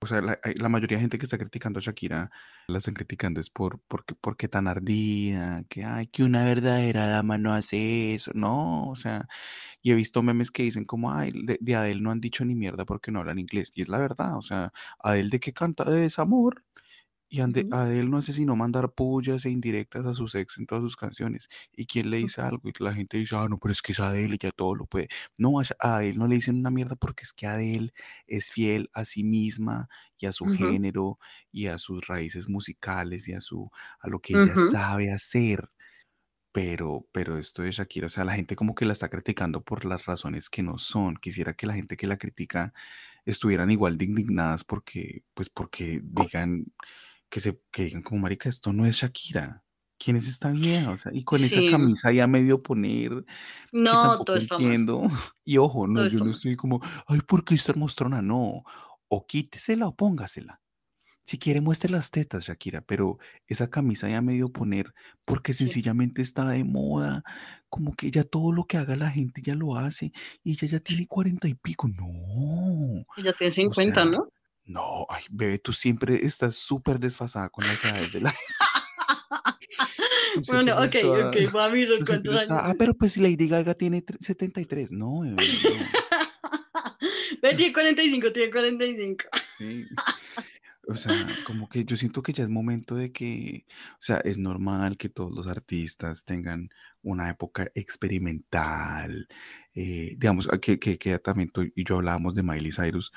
O sea, la, la mayoría de gente que está criticando a Shakira, la están criticando es por porque, porque tan ardida, que ay, que una verdadera dama no hace eso. No, o sea, y he visto memes que dicen como, ay, de, de Adele no han dicho ni mierda porque no hablan inglés. Y es la verdad, o sea, Adele de qué canta de desamor. Y ande- Ujú, a él no hace sino mandar pullas e indirectas a sus ex en todas sus canciones. ¿Y quién le dice algo? Y la gente dice, ah, no, pero es que es Adele, ya todo lo puede. No, a, a él no le dicen una mierda porque es que Adele es fiel a sí misma y a su género y a sus raíces musicales y a, su, a lo que ella sabe hacer. Pero, pero esto de Shakira, o sea, la gente como que la está criticando por las razones que no son. Quisiera que la gente que la critica estuvieran igual de indignadas porque, pues porque digan que se que digan como marica, esto no es Shakira. ¿Quién es esta vieja? O sea, y con esa camisa ya medio poner, no, todo está mal, entiendo. Y ojo, no, todo yo no mal. estoy como, ay, ¿por qué estar mostrona? No. O quítesela o póngasela. Si quiere, muestre las tetas, Shakira, pero esa camisa ya medio poner, porque sencillamente está de moda, como que ya todo lo que haga la gente ya lo hace, y ella ya tiene cuarenta y pico. No, ya tiene o 50, sea, ¿no? No, ay, bebé, tú siempre estás súper desfasada con las edades de la Bueno, ok, ok, voy a mirar cuántos años ah, pero pues Lady Gaga tiene tre- 73. No, bebé, no. Tiene 45, tiene 45. Sí. O sea, como que yo siento que ya es momento de que, o sea, es normal que todos los artistas tengan una época experimental. eh, digamos, a que, que, que también tú y yo hablábamos de Miley Cyrus.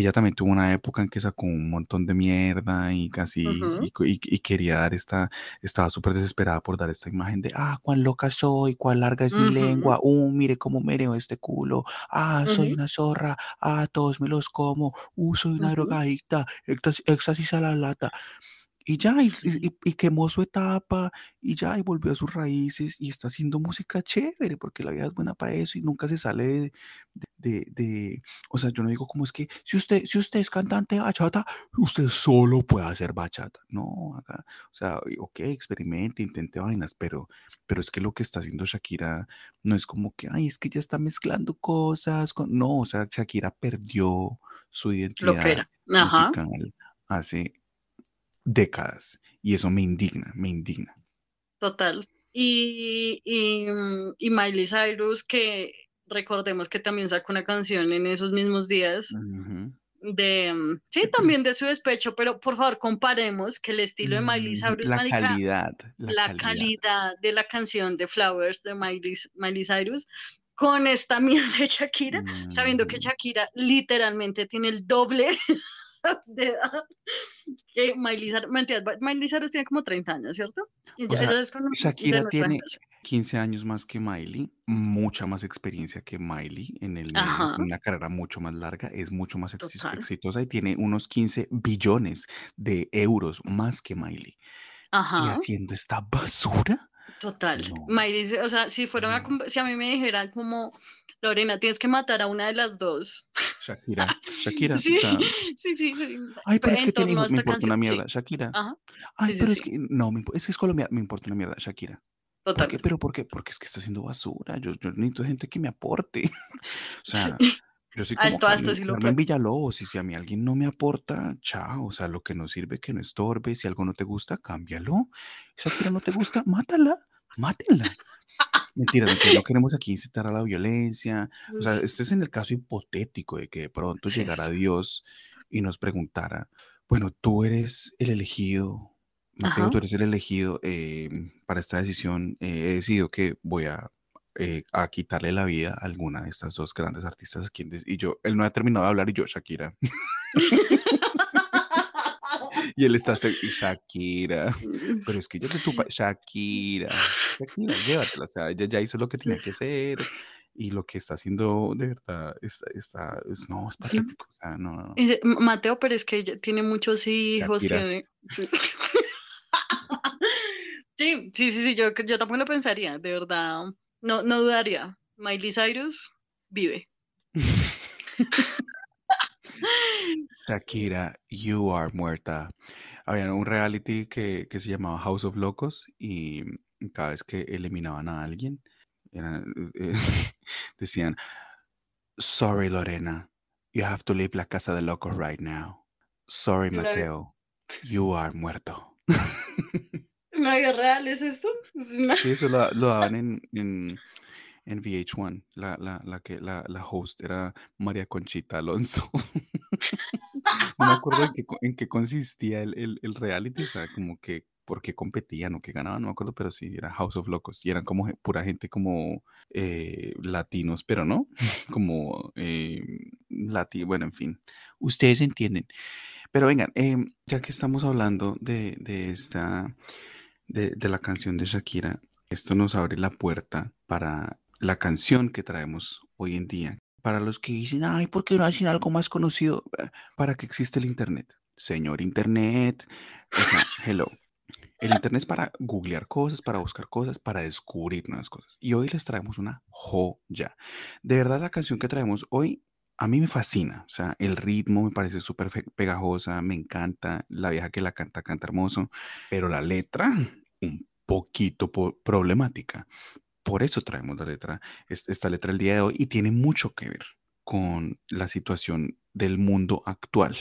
Ella también tuvo una época en que sacó un montón de mierda y casi, y, co- y- y quería dar esta, estaba súper desesperada por dar esta imagen de, ah, cuán loca soy, cuán larga es mi ujú, lengua, uh, mire cómo mereo este culo, ah, soy una zorra, ah, todos me los como, uh, soy una drogadicta, éxtasis, éxtasis a la lata. Y ya, y, quemó su etapa, y ya, y volvió a sus raíces, y está haciendo música chévere, porque la vida es buena para eso, y nunca se sale de, de, de- o sea, yo no digo como es que, si usted, si usted es cantante de bachata, usted solo puede hacer bachata. No, acá, o sea, ok, experimente, intente vainas, pero, pero es que lo que está haciendo Shakira no es como que, ay, es que ya está mezclando cosas, con... no, o sea, Shakira perdió su lo que identidad musical hace décadas y eso me indigna, me indigna. total. Y, y, mm, y Miley Cyrus, que recordemos que también sacó una canción en esos mismos días, Ujú. de, mm, sí, también de su despecho, pero por favor comparemos que el estilo de Miley Mm, Cyrus, La marica, calidad. la, La, calidad de la canción de Flowers de Miley, Miley Cyrus con esta mierda de Shakira, sabiendo que Mm, Shakira literalmente tiene el doble de edad que Miley Cyrus. Mentiras, Miley Cyrus tiene como 30 años, ¿cierto? Y O sea, es Shakira tiene generación. 15 años más que Miley, mucha más experiencia que Miley en el una carrera mucho más larga, es mucho más exi- Total. exitosa y tiene unos 15 billones de euros más que Miley. Y Ajá. haciendo esta basura, Total. No. Miley, o sea, si fuera una, No. com- si a mí me dijeran como, Lorena, tienes que matar a una de las dos. Shakira, Shakira, o Sí, sea, sí, sí, sí. ay, pero Pe- es en que tiene a hijos, me importa una sí. mierda, Shakira. Ajá, Ay, sí, pero sí, es que, no, me es que es colombiana, me importa una mierda, Shakira. ¿Por total. qué? ¿Pero por qué? Porque es que está haciendo basura. Yo, yo necesito gente que me aporte. O sea, yo soy A como esto, a esto sí lo creo. Villalobos. Y si a mí alguien no me aporta, chao. O sea, lo que no sirve, que no estorbe. Si algo no te gusta, cámbialo. Si Shakira no te gusta, mátala. Mátenla. Mentira, mentira, no queremos aquí incitar a la violencia. O sea, este es en el caso hipotético de que de pronto Sí, llegara sí. Dios y nos preguntara, bueno, tú eres el elegido, Mateo, Ajá. tú eres el elegido eh, para esta decisión. eh, he decidido que voy a, eh, a quitarle la vida a alguna de estas dos grandes artistas. quien y yo, él no ha terminado de hablar y yo, Shakira. Y él está, y Shakira. Pero es que yo te tupa, Shakira, Shakira, llévatela, o sea, ella ya hizo lo que tenía que hacer y lo que está haciendo de verdad está, está es, no, es Sí. patético, o sea, no, no, "M- Mateo, pero es que ella tiene muchos hijos. Tiene... Sí. sí, sí, sí, sí, yo, yo tampoco lo pensaría, de verdad. No, no dudaría. Miley Cyrus vive. Shakira, you are muerta. Había un reality que, que se llamaba House of Locos y cada vez que eliminaban a alguien, eh, decían, sorry Lorena, you have to leave la casa de locos right now. Sorry. Mateo, you are muerto. ¿No hay real es esto? Es una- Sí, eso lo, lo daban en, en, en VH1. La, la, la, que, la, la host era María Conchita Alonso. no me acuerdo en qué, en qué consistía el, el, el reality, o sea, como que por qué competían o qué ganaban, no me acuerdo, pero sí, era House of Locos. Y eran como pura gente como eh, latinos, pero no, como eh, lati, bueno, en fin, ustedes entienden. Pero vengan, em, ya que estamos hablando de, de esta, de, de la canción de Shakira, esto nos abre la puerta para la canción que traemos hoy en día. Para los que dicen, ay, ¿por qué no hacen algo más conocido? Eh, ¿Para qué existe el Internet? Señor Internet, o sea, hello. El Internet es para googlear cosas, para buscar cosas, para descubrir nuevas cosas. Y hoy les traemos una joya. De verdad, la canción que traemos hoy a mí me fascina. O sea, el ritmo me parece súper pegajosa, me encanta. La vieja que la canta, canta hermoso. Pero la letra, un poquito po- problemática. Por eso traemos la letra, es- esta letra el día de hoy, y tiene mucho que ver con la situación del mundo actual.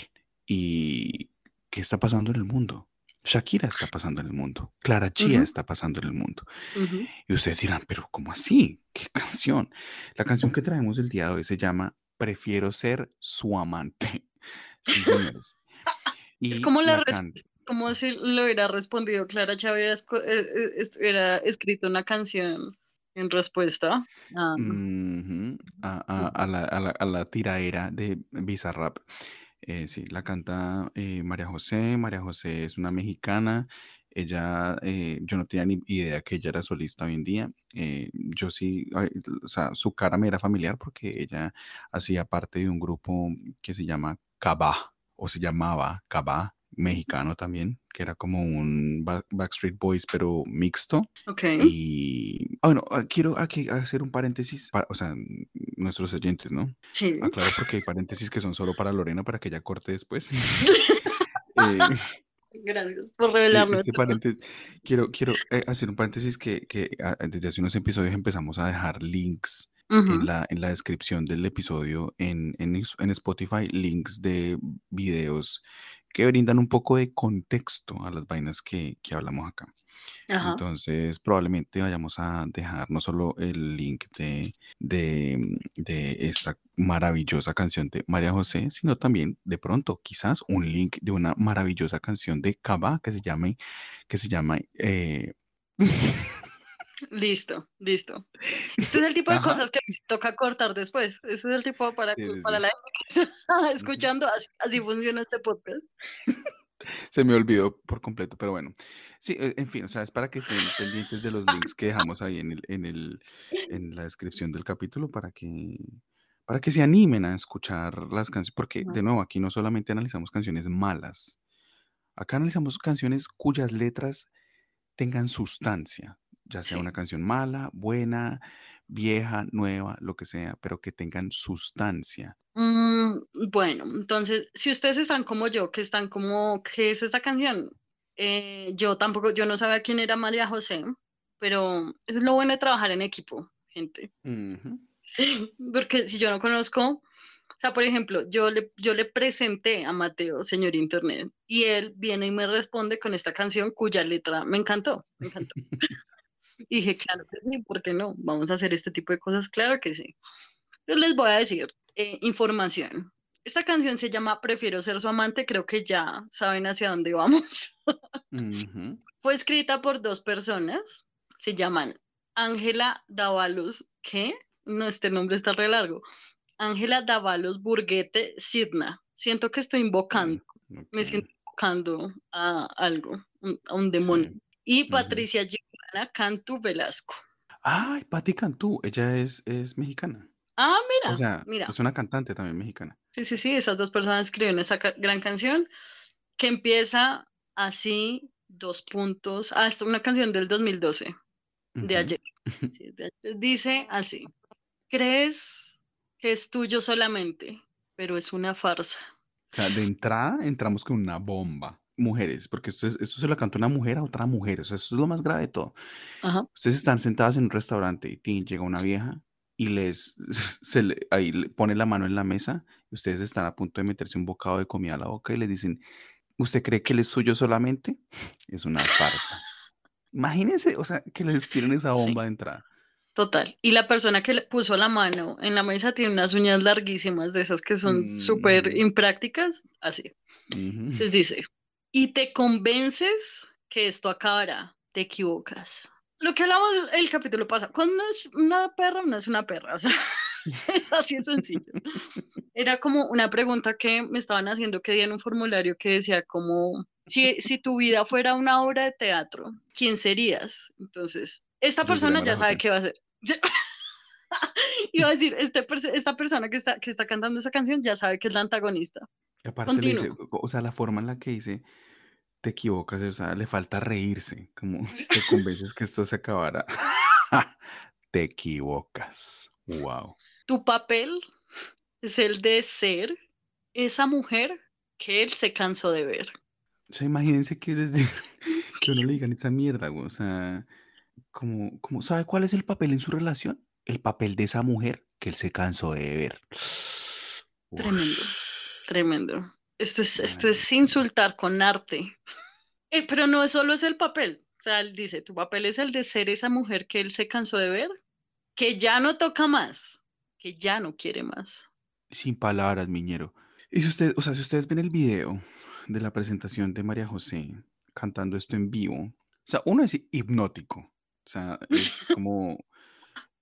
¿Y qué está pasando en el mundo? Shakira está pasando en el mundo. Clara Chía Ujú. está pasando en el mundo. Y ustedes dirán, pero ¿cómo así? ¿Qué canción? La canción que traemos el día de hoy se llama Prefiero ser su amante. Sí, señores. Es Y como la can- Como si lo hubiera respondido Clara Chávez, eh, eh, hubiera escrito una canción en respuesta. a- a, a- a la, a la- a la tiraera de Bizarrap. Eh, sí, la canta eh, María José. María José es una mexicana. Ella, eh, yo no tenía ni idea que ella era solista hoy en día. Eh, yo sí, o sea, su cara me era familiar porque ella hacía parte de un grupo que se llama Cabá, o se llamaba Cabá, mexicano también, que era como un Back- Backstreet Boys, pero mixto. Ok. Y ah, bueno, ah, quiero aquí hacer un paréntesis, pa- o sea, nuestros oyentes, ¿no? Sí. Aclaro porque hay paréntesis que son solo para Lorena para que ella corte después. Eh, Gracias por y revelarnos. este quiero, quiero eh, hacer un paréntesis que, que ah, desde hace unos episodios empezamos a dejar links en la, en la descripción del episodio en, en, en Spotify, links de videos que brindan un poco de contexto a las vainas que, que hablamos acá. Entonces, probablemente vayamos a dejar no solo el link de, de, de, esta maravillosa canción de María José, sino también de pronto quizás un link de una maravillosa canción de Cava que se llame, que se llama eh, Listo, listo. Este es el tipo de cosas que toca cortar después. Este es el tipo para, para la gente que está escuchando. Así, funciona este podcast. Se me olvidó por completo, pero bueno. Sí, e, en fin, o sea, es para que estén pendientes de los links que dejamos ahí en, el, en, el, en la descripción del capítulo para que, para que se animen a escuchar las canciones. Porque, de nuevo, aquí no solamente analizamos canciones malas, acá analizamos canciones cuyas letras tengan sustancia, ya sea una canción mala, buena, vieja, nueva, lo que sea, pero que tengan sustancia. Mm, bueno, entonces, si ustedes están como yo, que están como, ¿qué es esta canción? Eh, yo tampoco, yo no sabía quién era María José, pero es lo bueno de trabajar en equipo, gente. Sí, porque si yo no conozco, o sea, por ejemplo, yo le, yo le presenté a Mateo, señor Internet, y él viene y me responde con esta canción cuya letra me encantó, me encantó. Y dije, claro que sí, ¿por qué no? Vamos a hacer este tipo de cosas, claro que sí. Les voy a decir eh, información. Esta canción se llama Prefiero ser su amante, creo que ya saben hacia dónde vamos. Fue escrita por dos personas, se llaman Ángela Davalos, ¿qué? No, este nombre está re largo. Ángela Davalos Burguete Sidna. Siento que estoy invocando, me siento invocando a algo, a un demonio. Y Patricia Cantú Velasco. Ay, Patti Cantú, ella es, es mexicana. Ah, mira, o sea, mira. Es una cantante también mexicana. Sí, sí, sí, esas dos personas escribieron esa gran canción que empieza así, dos puntos, hasta una canción del 2012, de, ayer. Dice así, crees que es tuyo solamente, pero es una farsa. O sea, de entrada entramos con una bomba mujeres, porque esto, es, esto se lo canta una mujer a otra mujer, o sea, esto es lo más grave de todo. Ustedes están sentadas en un restaurante y llega una vieja y les se le, ahí le pone la mano en la mesa y ustedes están a punto de meterse un bocado de comida a la boca y le dicen, ¿usted cree que él es suyo solamente? Es una farsa. Imagínense, o sea, que les tiren esa bomba de entrada. Total. Y la persona que le puso la mano en la mesa tiene unas uñas larguísimas de esas que son súper mm. imprácticas, así. Les dice, y te convences que esto acabará, te equivocas. Lo que hablamos el capítulo pasa, cuando es una perra, no es una perra, o sea, es así de sencillo. Era como una pregunta que me estaban haciendo que di en un formulario que decía como, si, si tu vida fuera una obra de teatro, ¿quién serías? Entonces, esta persona ya sabe qué va a hacer. Iba a decir, este, esta persona que está, que está cantando esa canción ya sabe que es la antagonista. Aparte, le o sea, la forma en la que dice, te equivocas, o sea, le falta reírse, como te convences que esto se acabará. te equivocas. Wow. Tu papel es el de ser esa mujer que él se cansó de ver. O sea, imagínense que desde que uno le digan esa mierda, o sea, como, como, ¿sabe cuál es el papel en su relación? El papel de esa mujer que él se cansó de ver. Tremendo. Tremendo. Esto es, esto es insultar con arte. Eh, pero no solo es el papel. O sea, él dice, tu papel es el de ser esa mujer que él se cansó de ver, que ya no toca más, que ya no quiere más. Sin palabras, miñero. Y si usted, o sea, si ustedes ven el video de la presentación de María José cantando esto en vivo, o sea, uno es hipnótico. O sea, es como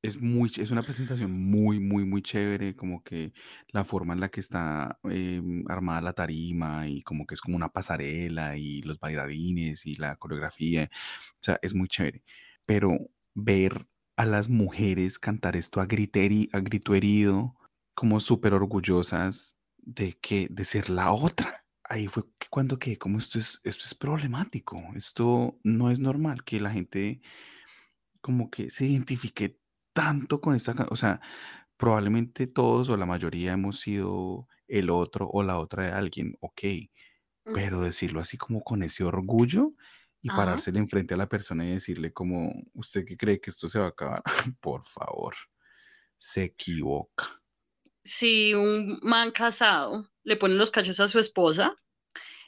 es muy, es una presentación muy, muy, muy chévere, como que la forma en la que está em, armada la tarima y como que es como una pasarela y los bailarines y la coreografía, o sea, es muy chévere. Pero ver a las mujeres cantar esto a, griteri, a grito herido, como súper orgullosas de que, de ser la otra. Ahí fue cuando que, como esto es, esto es problemático, esto no es normal que la gente como que se identifique tanto con esta o sea, probablemente todos o la mayoría hemos sido el otro o la otra de alguien, ok, pero decirlo así como con ese orgullo y parársele enfrente a la persona y decirle como, ¿usted qué cree que esto se va a acabar? Por favor, se equivoca. Si un man casado le pone los cachos a su esposa,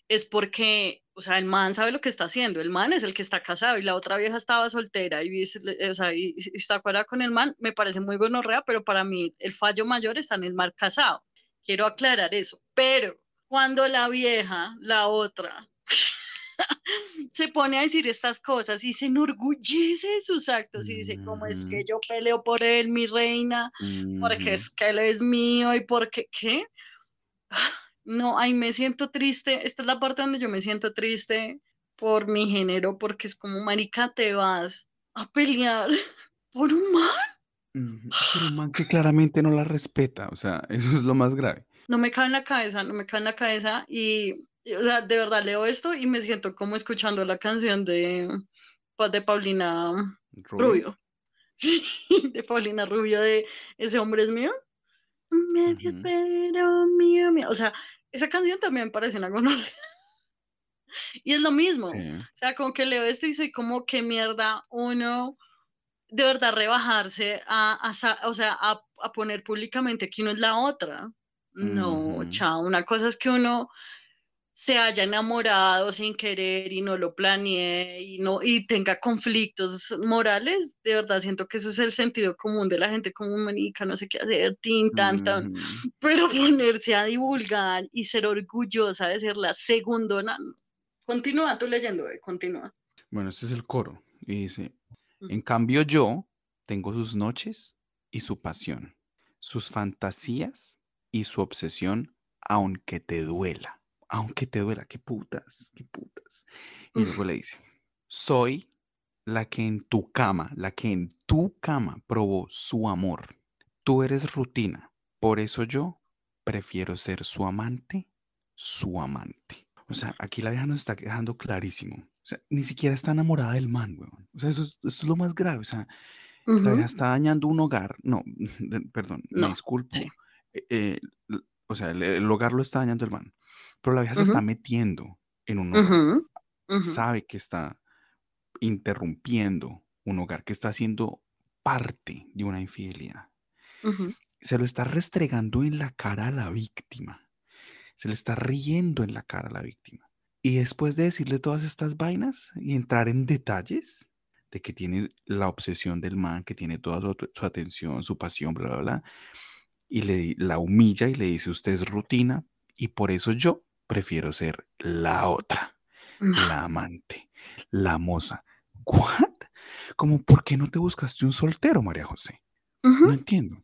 es porque, o sea, el man sabe lo que está haciendo, el man es el que está casado y la otra vieja estaba soltera y, o sea, y, está acuerda con el man, me parece muy gonorrea, pero para mí el fallo mayor está en el man casado. Quiero aclarar eso, pero cuando la vieja, la otra, se pone a decir estas cosas y se enorgullece de sus actos y dice, ¿cómo es que yo peleo por él, mi reina? Porque es que él es mío y porque, ¿qué? No, ahí me siento triste. Esta es la parte donde yo me siento triste por mi género, porque es como, marica, te vas a pelear por un man. Por un man que claramente no la respeta, o sea, eso es lo más grave. No me cae en la cabeza, no me cae en la cabeza y o sea, de verdad leo esto y me siento como escuchando la canción de, pues, de Paulina Rubio. Sí, de Paulina Rubio, de Ese hombre es mío. Medio pero mío, mío. O sea, esa canción también parece una gonorrea. y es lo mismo. O sea, como que leo esto y soy como, qué mierda uno de verdad rebajarse a, o sea, a, poner públicamente que uno es la otra. No, chao. Una cosa es que uno se haya enamorado sin querer y no lo planee y no y tenga conflictos morales, de verdad siento que eso es el sentido común de la gente como manica, no sé qué hacer, tin, tan, tan, pero ponerse a divulgar y ser orgullosa de ser la segundona. Continúa tú leyendo, eh, continúa. Bueno, este es el coro y dice, en cambio yo tengo sus noches y su pasión, sus fantasías y su obsesión, aunque te duela aunque te duela, qué putas, qué putas. Y luego le dice, soy la que en tu cama, la que en tu cama probó su amor. Tú eres rutina, por eso yo prefiero ser su amante, su amante. O sea, aquí la vieja nos está dejando clarísimo. O sea, ni siquiera está enamorada del man, weón. O sea, eso es, lo más grave. O sea, la vieja está dañando un hogar. No, perdón, me disculpo. Eh, eh, o sea, el, hogar lo está dañando el man. Pero la vieja se está metiendo en un hogar. Sabe que está interrumpiendo un hogar, que está haciendo parte de una infidelidad. Se lo está restregando en la cara a la víctima. Se le está riendo en la cara a la víctima. Y después de decirle todas estas vainas y entrar en detalles de que tiene la obsesión del man, que tiene toda su, su atención, su pasión, bla, bla, bla, y le, la humilla y le dice, usted es rutina y por eso yo prefiero ser la otra, la amante, la moza. ¿What? Como, ¿por qué no te buscaste un soltero, María José? No entiendo.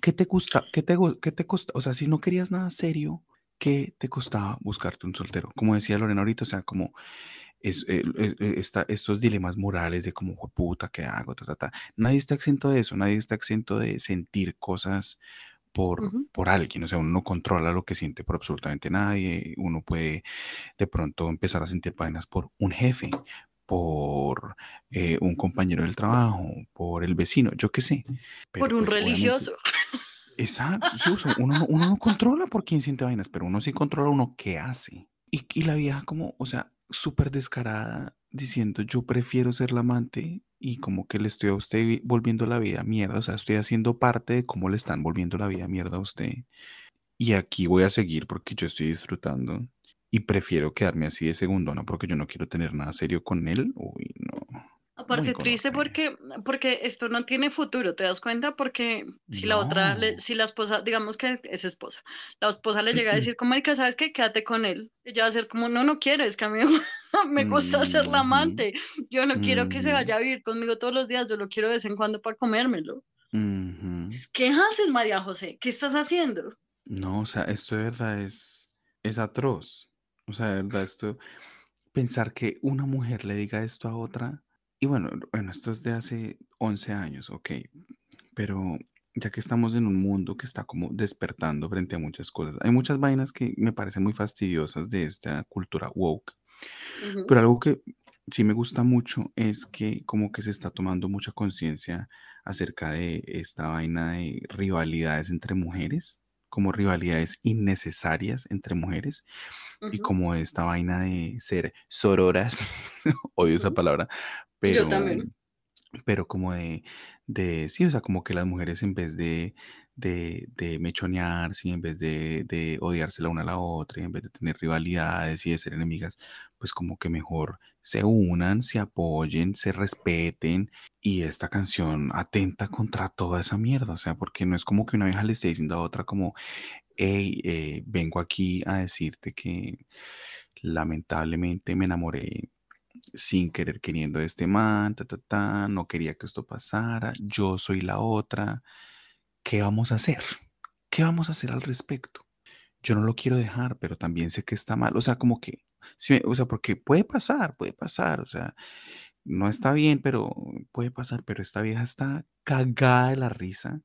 ¿Qué te gusta? ¿Qué te, qué te O sea, si no querías nada serio, ¿qué te costaba buscarte un soltero? Como decía Lorena ahorita, o sea, como es, eh, eh, eh, estos dilemas morales de como, puta, ¿qué hago? Nadie está exento de eso, nadie está exento de sentir cosas por, por alguien, o sea, uno no controla lo que siente por absolutamente nadie, uno puede de pronto empezar a sentir vainas por un jefe, por eh, un compañero del trabajo, por el vecino, yo qué sé. por un pues, religioso. Exacto, uno, uno, no controla por quién siente vainas, pero uno sí controla uno qué hace. Y, y la vieja como, o sea, súper descarada, diciendo, yo prefiero ser la amante y como que le estoy a usted volviendo la vida mierda, o sea, estoy haciendo parte de cómo le están volviendo la vida mierda a usted. Y aquí voy a seguir porque yo estoy disfrutando y prefiero quedarme así de segundo, ¿no? Porque yo no quiero tener nada serio con él. Uy, no. Aparte triste porque, porque esto no tiene futuro, ¿te das cuenta? Porque si la otra, si la esposa, digamos que es esposa, la esposa le llega a decir, como ¿sabes qué? Quédate con él. Ella va a ser como, no, no quiero, es que a mí me gusta ser la amante. Yo no quiero que se vaya a vivir conmigo todos los días, yo lo quiero de vez en cuando para comérmelo. ¿Qué haces, María José? ¿Qué estás haciendo? No, o sea, esto de verdad es, es atroz. O sea, de verdad, esto, pensar que una mujer le diga esto a otra y bueno, bueno, esto es de hace 11 años, ok, pero ya que estamos en un mundo que está como despertando frente a muchas cosas, hay muchas vainas que me parecen muy fastidiosas de esta cultura woke, pero algo que sí me gusta mucho es que como que se está tomando mucha conciencia acerca de esta vaina de rivalidades entre mujeres, como rivalidades innecesarias entre mujeres y como esta vaina de ser sororas, odio esa palabra, pero, Yo también. Pero como de, de, sí, o sea, como que las mujeres en vez de, de, de mechonear, ¿sí? en vez de, de odiarse la una a la otra, y en vez de tener rivalidades y de ser enemigas, pues como que mejor se unan, se apoyen, se respeten y esta canción atenta contra toda esa mierda, o sea, porque no es como que una vieja le esté diciendo a otra como, hey, eh, vengo aquí a decirte que lamentablemente me enamoré sin querer queriendo de este man, ta, ta, ta, no quería que esto pasara, yo soy la otra, ¿qué vamos a hacer? ¿Qué vamos a hacer al respecto? Yo no lo quiero dejar, pero también sé que está mal, o sea, como que, sí, o sea, porque puede pasar, puede pasar, o sea, no está bien, pero puede pasar, pero esta vieja está cagada de la risa,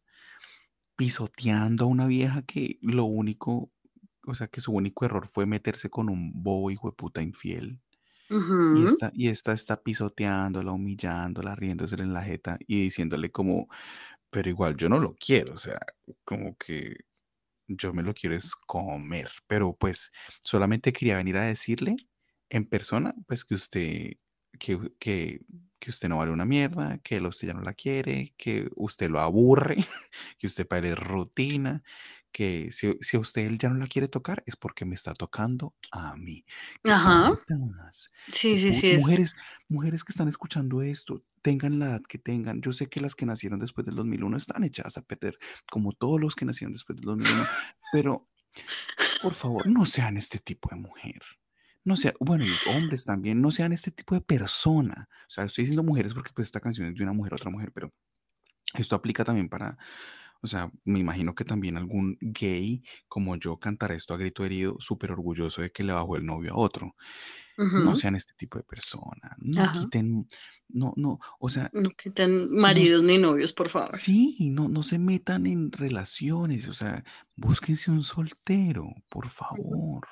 pisoteando a una vieja que lo único, o sea, que su único error fue meterse con un bobo hijo de puta infiel. Y esta, y esta está pisoteándola, humillándola, riéndose en la jeta y diciéndole como, pero igual yo no lo quiero, o sea, como que yo me lo quiero es comer, pero pues solamente quería venir a decirle en persona, pues que usted, que, que, que usted no vale una mierda, que usted ya no la quiere, que usted lo aburre, que usted es rutina, que si, si a usted él ya no la quiere tocar es porque me está tocando a mí. Ajá. Sí, sí, sí. Es... mujeres, mujeres que están escuchando esto, tengan la edad que tengan. Yo sé que las que nacieron después del 2001 están echadas a perder, como todos los que nacieron después del 2001, pero por favor, no sean este tipo de mujer. No sean, bueno, y hombres también, no sean este tipo de persona. O sea, estoy diciendo mujeres porque pues esta canción es de una mujer a otra mujer, pero esto aplica también para, o sea, me imagino que también algún gay como yo cantará esto a grito herido, súper orgulloso de que le bajó el novio a otro. No sean este tipo de persona. No Ajá. quiten, no, no, o sea, No quiten no, maridos ni novios, por favor. sí, no, no se metan en relaciones, o sea, búsquense un soltero, por favor.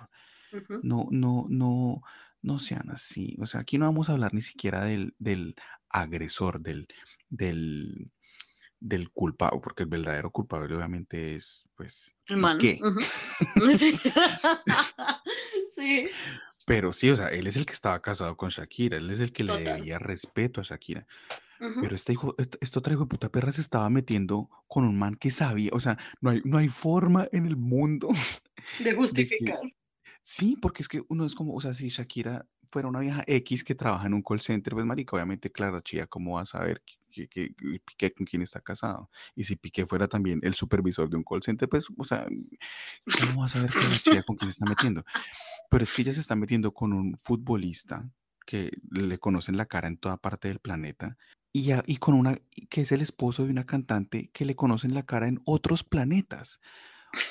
No, no, no, no sean así. O sea, aquí no vamos a hablar ni siquiera del, del agresor, del, del, del culpable, porque el verdadero culpable obviamente es, pues, El man. Piqué. ujú. Sí. Sí, Pero sí, o sea, él es el que estaba casado con Shakira, él es el que le debía respeto a Shakira. Pero este hijo, esta, esta otra hijo de puta perra se estaba metiendo con un man que sabía, o sea, no hay, no hay forma en el mundo De de que, justificar. sí, porque es que uno es como, o sea, si Shakira fuera una vieja X que trabaja en un call center, pues marica, obviamente, claro, chía, ¿cómo va a saber que, con quién está casado? Y si Piqué fuera también el supervisor de un call center, pues, o sea, ¿cómo va a saber que chía con quién se está metiendo? Pero es que ella se está metiendo con un futbolista que le conocen la cara en toda parte del planeta y, a- y con una que es el esposo de una cantante que le conocen la cara en otros planetas.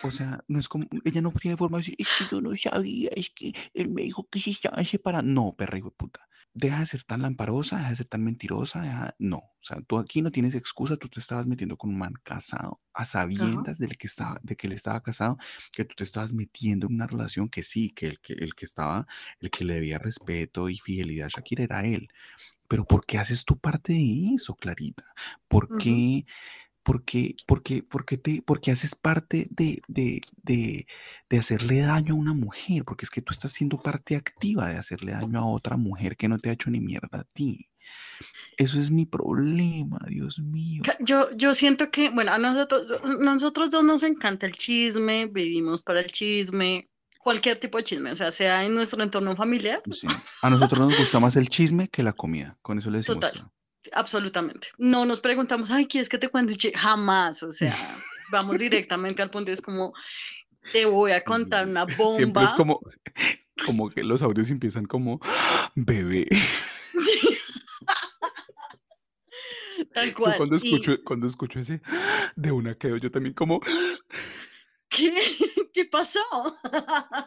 O sea, no es como, ella no tiene forma de decir, es que yo no sabía, es que él me dijo que se estaban separando. No, perra hijo de puta. Deja de ser tan lamparosa, deja de ser tan mentirosa, deja- no. O sea, tú aquí no tienes excusa, tú te estabas metiendo con un man casado, a sabiendas de que estaba, de que él estaba casado, que tú te estabas metiendo en una relación que sí, que el que, el que estaba, el que le debía respeto y fidelidad a Shakira era él. Pero ¿por qué haces tú parte de eso, Clarita? ¿Por qué? ¿Por qué, por qué- por qué te, por qué haces parte de, de, de, de hacerle daño a una mujer? Porque es que tú estás siendo parte activa de hacerle daño a otra mujer que no te ha hecho ni mierda a ti. Eso es mi problema, Dios mío. Yo, yo siento que, bueno, a nosotros, nosotros dos nos encanta el chisme, vivimos para el chisme, cualquier tipo de chisme, o sea, sea en nuestro entorno familiar, Sí. A nosotros nos gusta más el chisme que la comida. Con eso le decimos total. Absolutamente. No nos preguntamos, ay, ¿quieres que te cuente? Jamás, o sea, vamos directamente al punto, es como, te voy a contar una Siempre es bomba. como, como que los audios empiezan como, bebé. Sí, tal Yo cual. cuando Y, escucho, cuando escucho ese, de una quedo yo también como, ¿qué? ¿Qué pasó?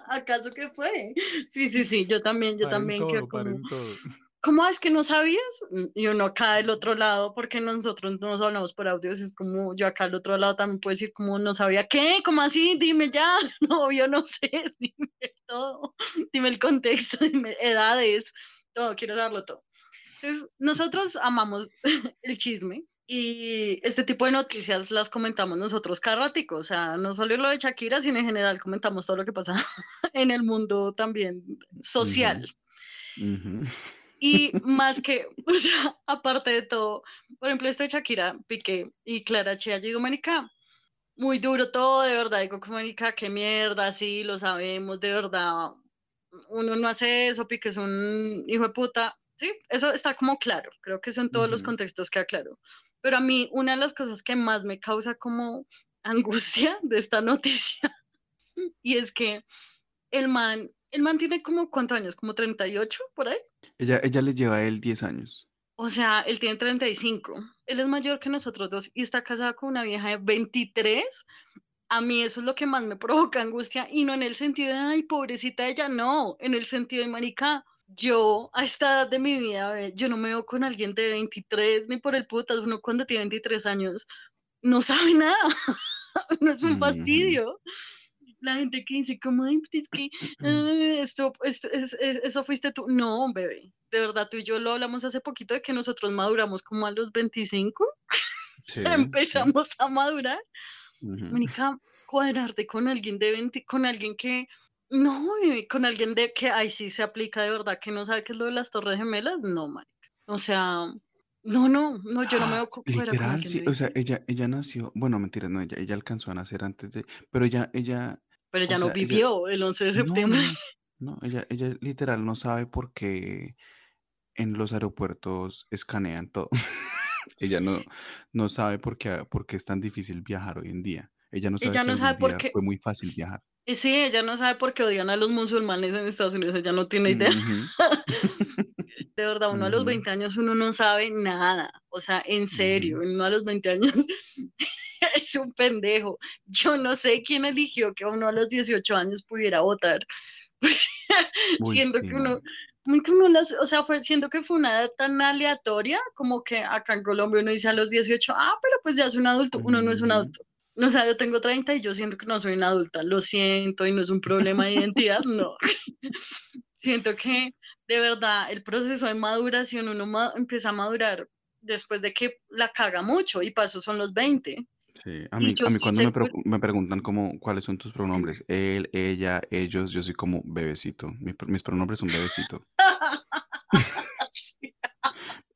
¿Acaso qué fue? Sí, sí, sí, yo también, yo paren también quedo todo, como, paren todo. ¿Cómo es que no sabías? Mm, Y uno acá del otro lado, porque nosotros nos hablamos por audios, es como yo acá al otro lado también puedo decir como no sabía, ¿qué? ¿Cómo así? Dime ya, no, yo no sé, dime todo, dime el contexto, dime edades, todo, quiero darlo todo. Entonces, nosotros amamos el chisme y este tipo de noticias las comentamos nosotros cada ratico, o sea, no solo lo de Shakira, sino en general comentamos todo lo que pasa en el mundo también social. Ujú. Y más que, o sea, aparte de todo, por ejemplo, este de Shakira, Piqué y Clara Chía, yo digo, muy duro todo, de verdad, digo, como, marica, qué mierda, sí, lo sabemos, de verdad, uno no hace eso, Pique es un hijo de puta, sí, eso está como claro, creo que eso en todos los Ujú. contextos queda claro, pero a mí una de las cosas que más me causa como angustia de esta noticia, y es que el man, el man tiene como, ¿cuántos años? Como 38 por ahí. Ella, ella le lleva a él 10 años. O sea, él tiene 35. Él es mayor que nosotros dos y está casado con una vieja de 23. A mí eso es lo que más me provoca angustia y no en el sentido de, ay, pobrecita ella, no, en el sentido de, marica, yo a esta edad de mi vida, yo no me veo con alguien de 23 ni por el putas, uno cuando tiene 23 años no sabe nada, no es un fastidio. La gente que dice como, ay, pero es que ah, esto, esto- es- es- eso fuiste tú. No, bebé, de verdad, tú y yo lo hablamos hace poquito de que nosotros maduramos como a los 25, Sí, empezamos a madurar. sí. Ujú. Mónica, cuadrarte con alguien de 20, con alguien que, no, bebé, con alguien de que, ay, sí, se aplica de verdad, que no sabe qué es lo de las torres gemelas, no, marica. O sea, no, no, no, yo no me veo cuadrar con Literal, sí. O sea, 20. ella, ella nació, bueno, mentira, no, ella, ella alcanzó a nacer antes de, pero ella, ella, Pero o ella no ella- vivió el 11 de no, septiembre. no, no, ella, ella literal no sabe por qué en los aeropuertos escanean todo. Ella no, no sabe por qué, por qué es tan difícil viajar hoy en día. Ella no sabe Ella no sabe por qué- fue muy fácil viajar. Y sí, ella no sabe por qué odian a los musulmanes en Estados Unidos, ella no tiene idea. De verdad, uno a los Ujú. 20 años uno no sabe nada. O sea, en serio, uno a los 20 años es un pendejo. Yo no sé quién eligió que uno a los 18 años pudiera votar. Siendo sí, que uno, que uno las- o sea, fue siendo que fue una edad tan aleatoria como que acá en Colombia uno dice a los 18, ah, pero pues ya es un adulto. Uno no es un adulto. O sea, yo tengo 30 y yo siento que no soy una adulta. Lo siento y no es un problema de identidad, no. siento que de verdad el proceso de maduración uno ma- empieza a madurar después de que la caga mucho y para eso son los 20. Sí, a mí, a mí cuando me, me preguntan como cuáles son tus pronombres, él, ella, ellos, yo soy como bebecito. Mi pr- mis pronombres son bebecito.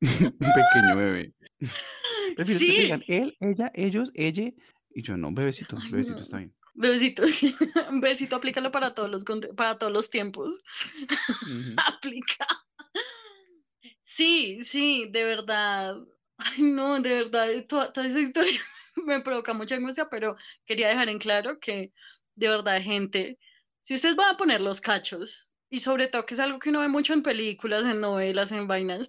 Un pequeño bebé. Prefieres que te digan él, ella, ellos, ella. Y yo no, bebecito, Ay, bebecito no. está bien. Bebecito, un besito, aplícalo para todos los para todos los tiempos. Aplica. Sí, sí, de verdad. Ay, no, de verdad, toda, toda esa historia me provoca mucha angustia, pero quería dejar en claro que de verdad, gente, si ustedes van a poner los cachos, y sobre todo que es algo que uno ve mucho en películas, en novelas, en vainas,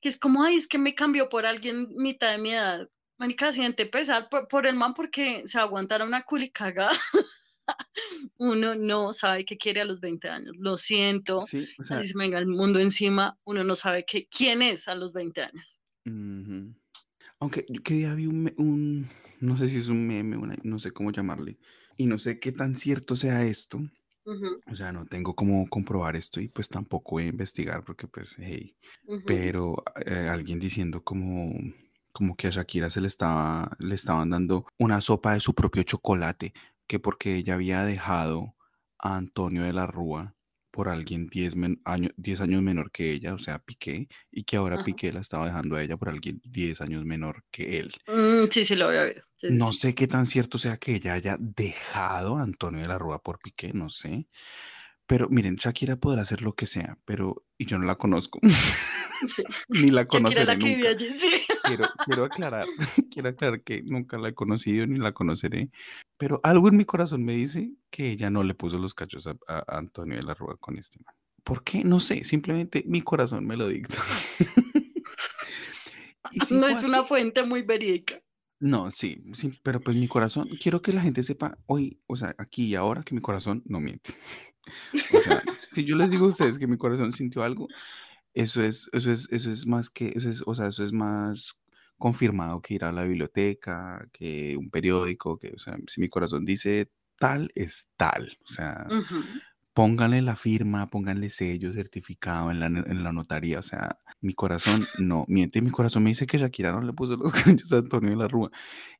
que es como, ay, es que me cambió por alguien mitad de mi edad. Manica, siente pesar por, por el man porque se aguantara una culicaga. Uno no sabe qué quiere a los 20 años. Lo siento. Sí, o sea, Así se me venga el mundo encima, uno no sabe qué, quién es a los 20 años. ujú. Aunque yo que día vi un, no sé si es un meme, una- no sé cómo llamarle, y no sé qué tan cierto sea esto, o sea, no tengo cómo comprobar esto y pues tampoco voy a investigar porque pues, hey, pero eh, alguien diciendo como, como que a Shakira se le estaba, le estaban dando una sopa de su propio chocolate, que porque ella había dejado a Antonio de la Rúa por alguien 10 men- años, 10 años menor que ella, o sea, Piqué, y que ahora Ajá. Piqué la estaba dejando a ella por alguien 10 años menor que él. Mm, sí, sí, lo había oído. Sí, No sí. sé qué tan cierto sea que ella haya dejado a Antonio de la Rúa por Piqué, no sé. Pero miren, Shakira podrá hacer lo que sea, pero y yo no la conozco, Sí. ni la conoceré la que nunca vive allí, sí. quiero, quiero aclarar, quiero aclarar que nunca la he conocido ni la conoceré, pero algo en mi corazón me dice que ella no le puso los cachos a, a Antonio de la Rúa con este man. ¿Por qué? No sé, simplemente mi corazón me lo dicta. Si no es una así- fuente muy verídica. No, sí, sí, pero pues mi corazón, quiero que la gente sepa hoy, o sea, aquí y ahora que mi corazón no miente. O sea, si yo les digo a ustedes que mi corazón sintió algo, eso es, eso es, eso es más que, eso es, o sea, eso es más confirmado que ir a la biblioteca, que un periódico, que, o sea, si mi corazón dice tal, es tal. O sea, Ujú. pónganle la firma, pónganle sello, certificado en la, en la notaría. O sea, mi corazón no miente. Mi corazón me dice que Shakira no le puso los cachos a Antonio de la Rúa.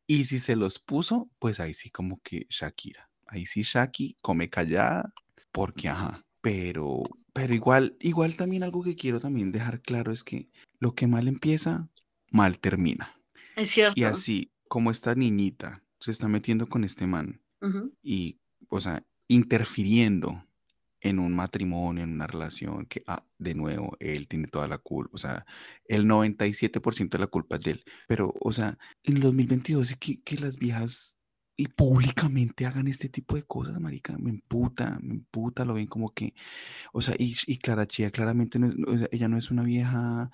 Y si se los puso, pues ahí sí como que Shakira. Ahí sí Shaki come callada, porque ajá. Pero, pero igual, igual también algo que quiero también dejar claro es que lo que mal empieza, mal termina. Es cierto. Y así como esta niñita se está metiendo con este man y, o sea, interfiriendo en un matrimonio, en una relación que, ah, de nuevo, él tiene toda la culpa, o sea, el 97% de la culpa es de él. Pero, o sea, en el 2022, que, que las viejas y públicamente hagan este tipo de cosas, marica, me emputa, me emputa, lo ven como que, o sea, y, y Clara Chía claramente, no ella no es una vieja,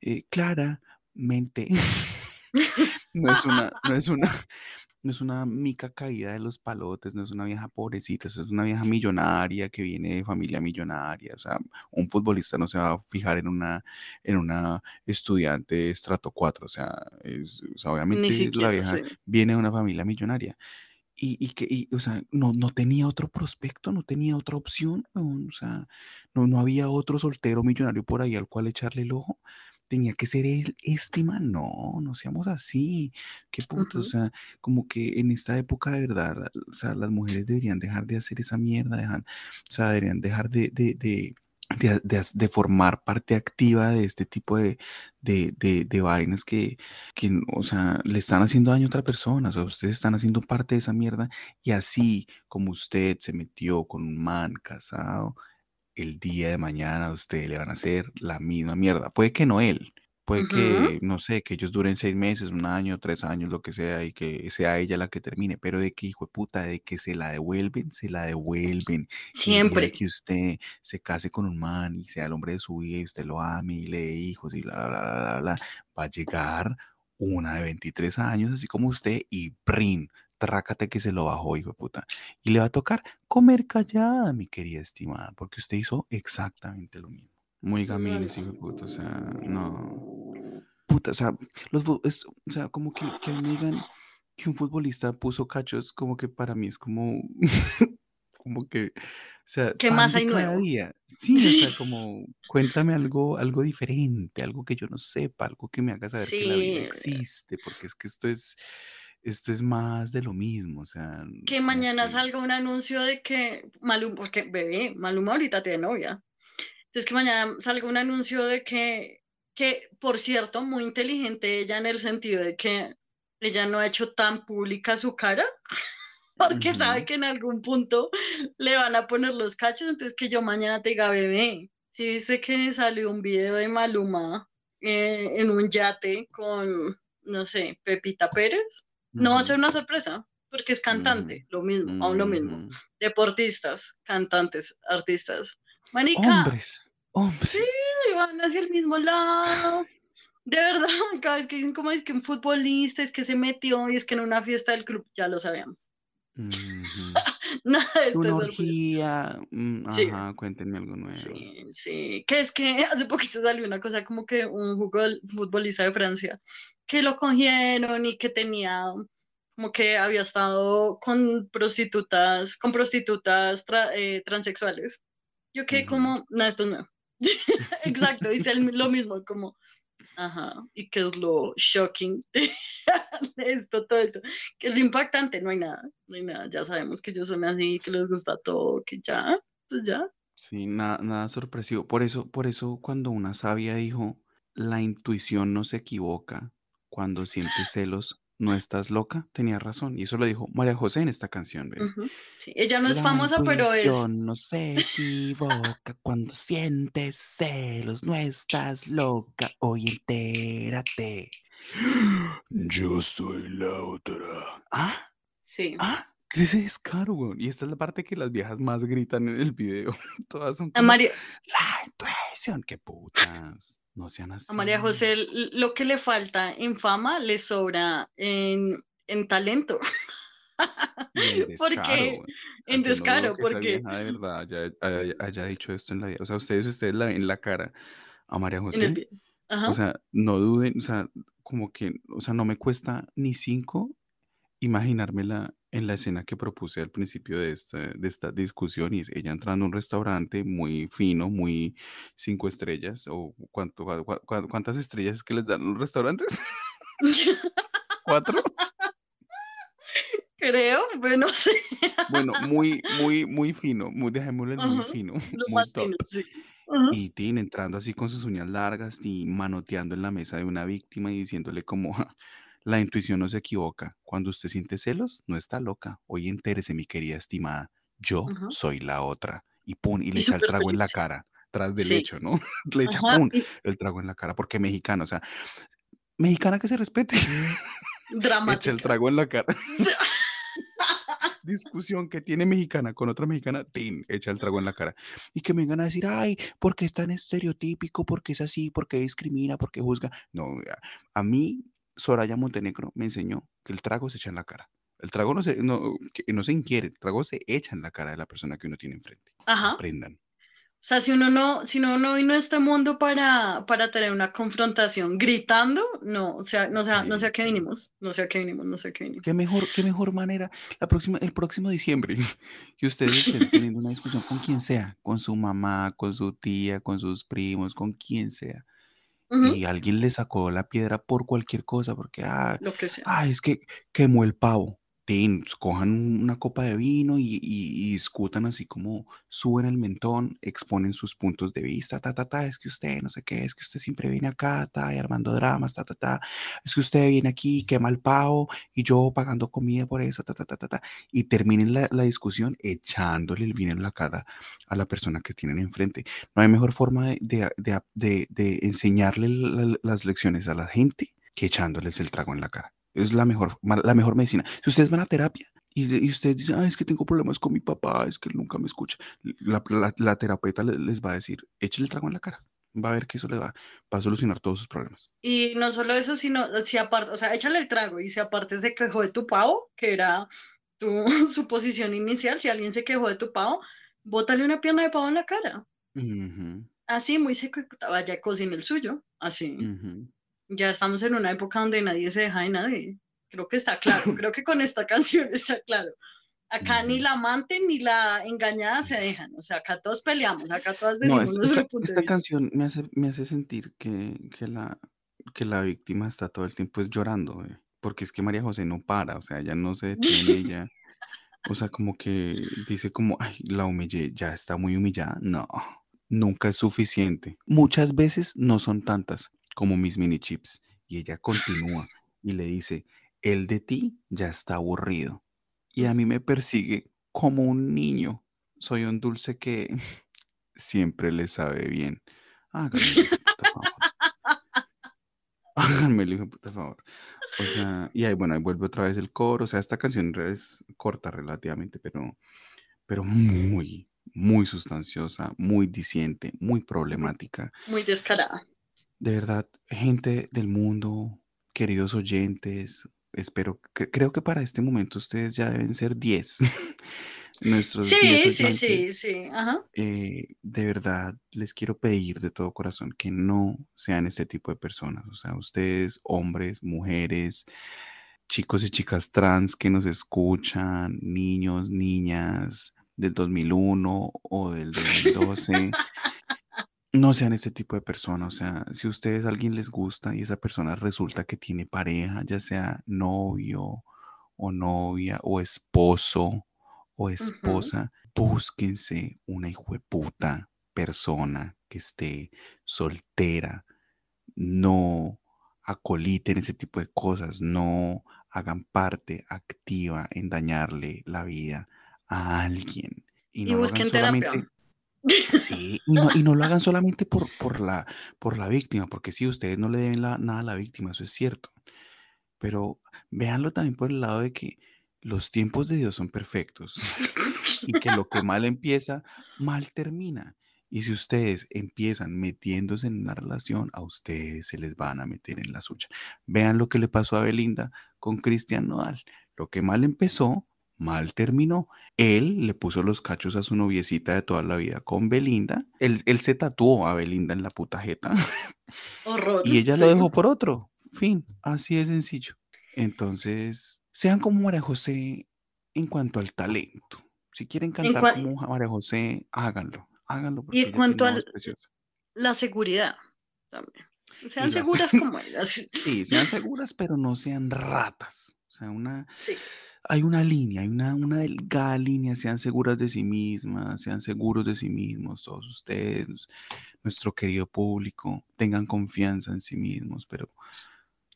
eh, claramente, no es una, no es una, no es una mica caída de los palotes, no es una vieja pobrecita, es una vieja millonaria que viene de familia millonaria. O sea, un futbolista no se va a fijar en una, en una estudiante de estrato 4. O sea, es- o sea, obviamente Ni la siquiera, vieja sí. viene de una familia millonaria. Y, y que, y, o sea, no, no tenía otro prospecto, no tenía otra opción, weón, o sea, no, no había otro soltero millonario por ahí al cual echarle el ojo. Tenía que ser él, este man, no, no seamos así, qué puto, o sea, como que en esta época de verdad, o sea, las mujeres deberían dejar de hacer esa mierda, dejan, o sea, deberían dejar de, de, de, de, de formar parte activa de este tipo de, de vainas que, que, o sea, le están haciendo daño a otra persona, o sea, ustedes están haciendo parte de esa mierda y así como usted se metió con un man casado, el día de mañana a usted le van a hacer la misma mierda. Puede que no él, puede que, no sé, que ellos duren seis meses, un año, tres años, lo que sea, y que sea ella la que termine, pero de que hijo de puta, de que se la devuelven, se la devuelven. Y día de Siempre. que usted se case con un man y sea el hombre de su vida y usted lo ame y le dé hijos y bla, bla, bla, bla, bla, va a llegar una de 23 años, así como usted, y brin, trácate que se lo bajó, hijo de puta. Y le va a tocar comer callada, mi querida estimada, porque usted hizo exactamente lo mismo. Muy gamines, hijo de puta, o sea, no. Puta, o sea, los, es- o sea, como que, que me digan que un futbolista puso cachos, como que para mí es como, como que, o sea, ¿Qué más hay cada nuevo? día. Sí, o Sí. sea, como, cuéntame algo, algo diferente, algo que yo no sepa, algo que me haga saber que la vida Sí. existe, porque es que esto es, esto es más de lo mismo, o sea, Que mañana que, salga un anuncio de que Maluma, porque bebé, Maluma ahorita tiene novia. Entonces que mañana salga un anuncio de que, que, por cierto, muy inteligente ella en el sentido de que ella no ha hecho tan pública su cara, porque sabe que en algún punto le van a poner los cachos, entonces que yo mañana te diga, bebé, si viste que salió un video de Maluma eh, en un yate con, no sé, Pepita Pérez, no va a ser una sorpresa, porque es cantante, lo mismo, aún lo mismo, ujú. deportistas, cantantes, artistas. Manica, Hombres, hombres. Sí, van hacia el mismo lado. De verdad, cada vez que dicen como es que un futbolista es que se metió y es que en una fiesta del club, ya lo sabíamos. Nada de esto Una orgía, mm, Sí, ajá, cuéntenme algo nuevo. sí, sí. Que es que hace poquito salió una cosa como que un jugol- futbolista de Francia que lo cogieron y que tenía como que había estado con prostitutas, con prostitutas tra- eh, transexuales. Yo quedé Ujú. como, no, esto no. Exacto, dice lo mismo, como, ajá, y qué es lo shocking de esto, todo esto, que es lo impactante, no hay nada, no hay nada, ya sabemos que ellos son así, que les gusta todo, que ya, pues ya. Sí, nada, nada sorpresivo. Por eso, por eso cuando una sabia dijo, la intuición no se equivoca, cuando sientes celos, no estás loca, tenía razón. Y eso lo dijo María José en esta canción, sí. Ella no es La famosa, pero es, no se equivoca cuando sientes celos, no estás loca, hoy entérate. Yo soy la otra. ¿Ah? sí. ¿Ah? ¿Qué es ese descaro, weón? Y esta es la parte que las viejas más gritan en el video. Todas son como, María, la intuición, qué putas. No sean así. a María José lo que le falta en fama le sobra en, en talento, en descaro, porque, en no descaro, porque de verdad haya, haya- haya dicho esto en la vida. O sea, ustedes, ustedes la ven en la cara a María el José. Ajá. O sea, no duden, o sea, como que, o sea, no me cuesta ni cinco imaginármela en la escena que propuse al principio de esta, de esta discusión y es ella entrando a un restaurante muy fino, muy cinco estrellas o cuánto, cuántas estrellas es que les dan los restaurantes, cuatro, Creo, bueno, no sé. bueno, muy, muy, muy fino, muy, dejémoslo en muy Ajá, fino, Lo muy más top. fino, sí. Y Tin entrando así con sus uñas largas y manoteando en la mesa de una víctima y diciéndole como, "Ja, La intuición no se equivoca. Cuando usted siente celos, no está loca. Hoy entérese, mi querida estimada. Yo soy la otra. Y pum, y le echa el trago en la cara, tras del Sí. hecho, ¿no? Le echa Ajá, pum, el trago en la cara, porque mexicano, o sea, mexicana que se respete. Echa el dramática. trago en la cara. Discusión que tiene mexicana con otra mexicana, ¡tin! echa el trago en la cara. Y que me vengan a decir, ay, porque es tan estereotípico, porque es así, porque discrimina, porque juzga. No, a mí, Soraya Montenegro me enseñó que el trago se echa en la cara. El trago no se, no, no se inquiere, el trago se echa en la cara de la persona que uno tiene enfrente. Ajá. Aprendan. O sea, si uno no, si uno no vino a este mundo para, para tener una confrontación gritando, no, o sea, no sé, no sé a qué Sí. vinimos, no sé a qué vinimos, no sé a qué vinimos. Qué mejor, qué mejor manera. La próxima, el próximo diciembre, que ustedes estén teniendo una discusión con quien sea, con su mamá, con su tía, con sus primos, con quien sea. Y alguien le sacó la piedra por cualquier cosa, porque, ah, Lo que sea. ah, es que quemó el pavo. Cojan una copa de vino y, discutan así como suben el mentón, exponen sus puntos de vista, ta, ta, ta, es que usted no sé qué, es que usted siempre viene acá, ta, y armando dramas, ta, ta, ta, es que usted viene aquí y quema el pavo y yo pagando comida por eso, ta, ta, ta, ta, ta, y terminen la, discusión echándole el vino en la cara a la persona que tienen enfrente. No hay mejor forma de, enseñarle la- las lecciones a la gente que echándoles el trago en la cara. Es la mejor, la mejor medicina. Si ustedes van a terapia y, y ustedes dicen, "Ay, es que tengo problemas con mi papá, es que él nunca me escucha, la, la- la terapeuta le- les va a decir, échale el trago en la cara. Va a ver que eso le va, va a solucionar todos sus problemas. Y no solo eso, sino si aparte, o sea, échale el trago y si aparte se quejó de tu pavo, que era tu suposición inicial, si alguien se quejó de tu pavo, bótale una pierna de pavo en la cara. Ujú, Así, muy seco, vaya, cocina el suyo, así. Ya estamos en una época donde nadie se deja de nadie. Creo que está claro, creo que con esta canción está claro. Acá ni la amante ni la engañada se dejan, o sea, acá todos peleamos, acá todas No, decimos esta, nuestro esta- punto de esta vista. canción me hace, me hace sentir que, que la, que la víctima está todo el tiempo es llorando, eh, porque es que María José no para, o sea, ella no se detiene, ella, o sea, como que dice como, ay, la humillé, ya está muy humillada. No, nunca es suficiente. Muchas veces no son tantas como mis mini chips. Y ella continúa y le dice, el de ti ya está aburrido. Y a mí me persigue como un niño. Soy un dulce que siempre le sabe bien. Háganme el hijo de puta favor. Háganme el hijo puta favor. O sea, y ahí, bueno, ahí vuelve otra vez el coro. O sea, esta canción es corta relativamente, pero, pero muy, muy sustanciosa, muy diciente, muy problemática. Muy descarada. De verdad, gente del mundo, queridos oyentes, espero, que- creo que para este momento ustedes ya deben ser 10. Nuestros 10 Sí, sí, sí, sí, ajá. eh, de verdad les quiero pedir de todo corazón que no sean este tipo de personas. O sea, ustedes, hombres, mujeres, chicos y chicas trans que nos escuchan, niños, niñas del 2001 o del 2012. No sean este tipo de personas, o sea, si a ustedes a alguien les gusta y esa persona resulta que tiene pareja, ya sea novio o novia o esposo o esposa, búsquense una hijueputa persona que esté soltera, no acoliten ese tipo de cosas, no hagan parte activa en dañarle la vida a alguien. Y Y no hagan busquen terapia. Sí, y no, lo hagan solamente por, por la, por la víctima, porque sí, ustedes no le deben nada a la víctima, eso es cierto. Pero véanlo también por el lado de que los tiempos de Dios son perfectos y que lo que mal empieza, mal termina. Y si ustedes empiezan metiéndose en una relación, a ustedes se les van a meter en la suya. Vean lo que le pasó a Belinda con Cristian Nodal. Lo que mal empezó, mal terminó. Él le puso los cachos a su noviecita de toda la vida con Belinda. Él, él se tatuó a Belinda en la puta jeta Horror. y ella lo dejó por otro. Fin, así de sencillo. Entonces, sean como María José en cuanto al talento. Si quieren cantar como María José, háganlo. Háganlo porque Y en cuanto preciosa. La seguridad también. Sean seguras se- como ellas. Sí, sean seguras, pero no sean ratas. O sea, una, Sí. Hay una línea, hay una, una delgada línea, sean seguras de sí mismas, sean seguros de sí mismos, todos ustedes, nuestro querido público, tengan confianza en sí mismos, pero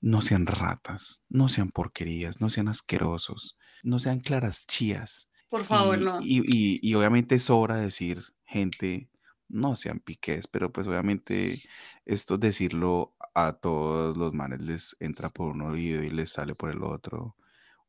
no sean ratas, no sean porquerías, no sean asquerosos, no sean claras chías. Por favor, Y, no. y, y, y obviamente sobra decir, gente, no sean piqués, pero pues obviamente esto decirlo a todos los manes les entra por un oído y les sale por el otro.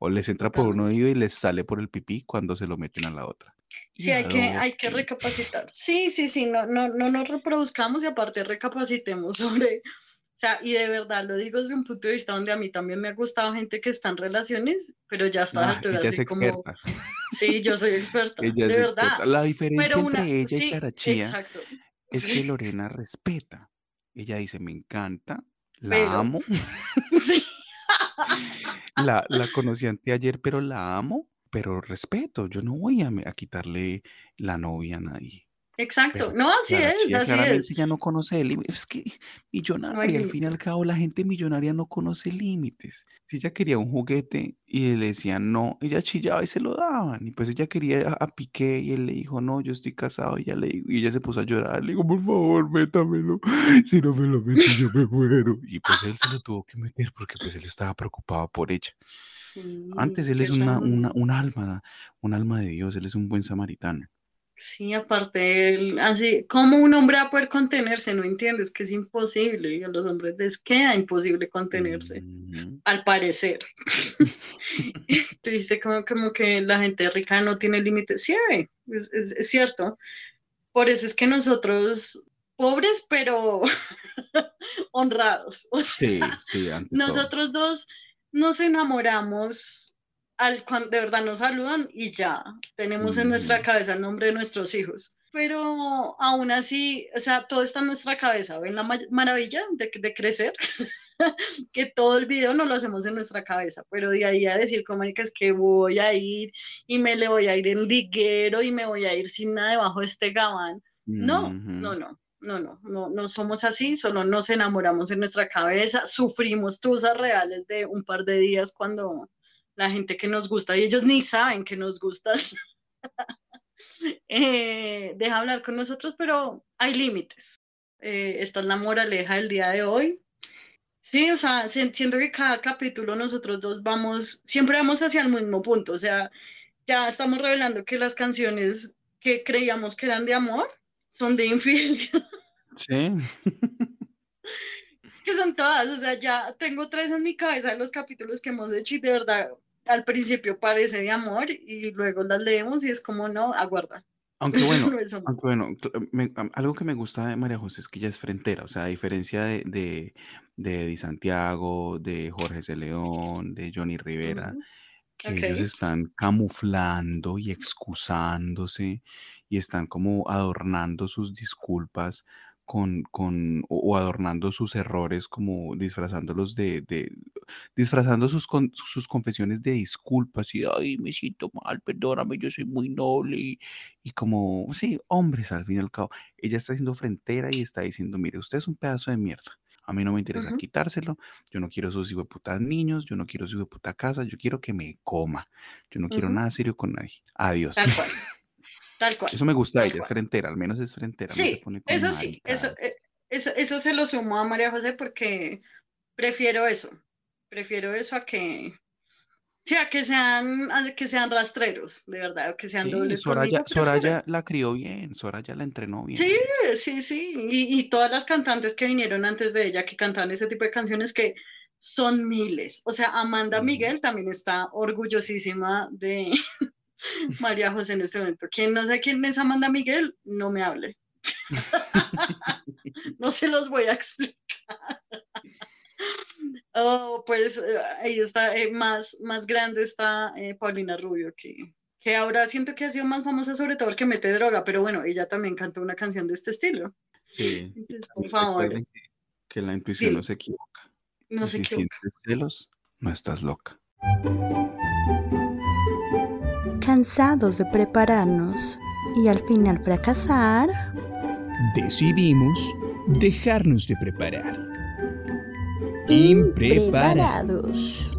O les entra por un oído y les sale por el pipí cuando se lo meten a la otra. Sí, hay que, hay que recapacitar. Sí, sí, sí, no, no, no nos reproduzcamos y aparte recapacitemos sobre, o sea, y de verdad lo digo desde un punto de vista donde a mí también me ha gustado gente que está en relaciones, pero ya está a Ah, alturas ella es como, experta. sí, yo soy experta, Ella de es verdad. experta. La diferencia una, entre ella y sí, Clara Chía exacto. es que Lorena respeta. Ella dice, me encanta, la pero, amo, sí, la, la conocí anteayer, pero la amo, pero respeto. Yo no voy a, a quitarle la novia a nadie. Exacto. Pero No, así Clara es, Chía así claramente es. ya no conoce el límite. Es que millonaria, al fin y al cabo, la gente millonaria no conoce límites. Si ella quería un juguete y le decían no, ella chillaba y se lo daban. Y pues ella quería a, a Piqué y él le dijo, no, yo estoy casado. Y ella, le, y ella se puso a llorar. Le dijo, por favor, métamelo. Si no me lo metes, yo me muero. Y pues él se lo tuvo que meter porque pues él estaba preocupado por ella. Antes él es una, una, un alma, un alma de Dios, él es un buen samaritano. Sí, aparte, él, así, ¿cómo un hombre va a poder contenerse? No entiendes que es imposible. y A los hombres les queda imposible contenerse, al parecer. Tú dices como, como que la gente rica no tiene límites. Sí, es, es- es cierto. Por eso es que nosotros, pobres, pero honrados. O sea, Sí, sí, ante todo. nosotros dos nos enamoramos al cuando de verdad nos saludan y ya tenemos en nuestra Ujú. cabeza el nombre de nuestros hijos. Pero aún así, o sea, todo está en nuestra cabeza. ¿Ven la ma- maravilla de, de crecer? que todo el video no lo hacemos en nuestra cabeza, pero de ahí a decir, como es que voy a ir y me le voy a ir en liguero y me voy a ir sin nada debajo de este gabán. No, no, Ujú. no, no, no, no, no somos así, solo nos enamoramos en nuestra cabeza, sufrimos tusas reales de un par de días cuando la gente que nos gusta y ellos ni saben que nos gustan, eh, deja hablar con nosotros, pero hay límites. Eh, esta es la moraleja del día de hoy. Sí, o sea, se- siento que cada capítulo nosotros dos vamos, siempre vamos hacia el mismo punto, o sea, ya estamos revelando que las canciones que creíamos que eran de amor son de infidelidad, Sí. que son todas, o sea, ya tengo tres en mi cabeza de los capítulos que hemos hecho y de verdad al principio parece de amor y luego las leemos y es como, no, aguarda. Aunque bueno, no aunque bueno, me- algo que me gusta de María José es que ella es frentera, o sea, a diferencia de, de, de Di Santiago, de Jorge C. León, de Johnny Rivera, Ujú, que Ok. ellos están camuflando y excusándose y están como adornando sus disculpas con, con o, o adornando sus errores como disfrazándolos de, de disfrazando sus, con- sus confesiones de disculpas y ay me siento mal, perdóname, yo soy muy noble y, y como sí, hombres al fin y al cabo, ella está siendo frentera y está diciendo, mire, usted es un pedazo de mierda. A mí no me interesa quitárselo, yo no quiero sus putas niños, yo no quiero su puta casa, yo quiero que me coma. Yo no quiero nada serio con nadie. Adiós. Tal cual, tal cual, Eso me gusta de ella, es cual. frentera, al menos es frentera, no se Sí, pone eso sí, eso, eh, eso, eso se lo sumo a María José porque prefiero eso, prefiero eso a que, sí, a que sean, a que sean rastreros, de verdad, o que sean Sí, dobles Soraya, conmigo. Soraya la crió bien, Soraya la entrenó Sí, bien. sí, sí, y, y todas las cantantes que vinieron antes de ella que cantaban ese tipo de canciones que son miles, o sea, Amanda. Miguel también está orgullosísima de María José en este momento. Quien no sé quién es Amanda Miguel, no me hable. No se los voy a explicar. Oh, pues eh, ahí está, eh, más, más grande está eh, Paulina Rubio, que, que ahora siento que ha sido más famosa sobre todo porque mete droga, pero bueno, ella también cantó una canción de este estilo. Sí. Entonces, por favor, que, que la intuición no se equivoca. no y se si equivoca. sientes celos, no estás loca. Cansados de prepararnos y al final fracasar, Decidimos dejarnos de preparar. Impreparados.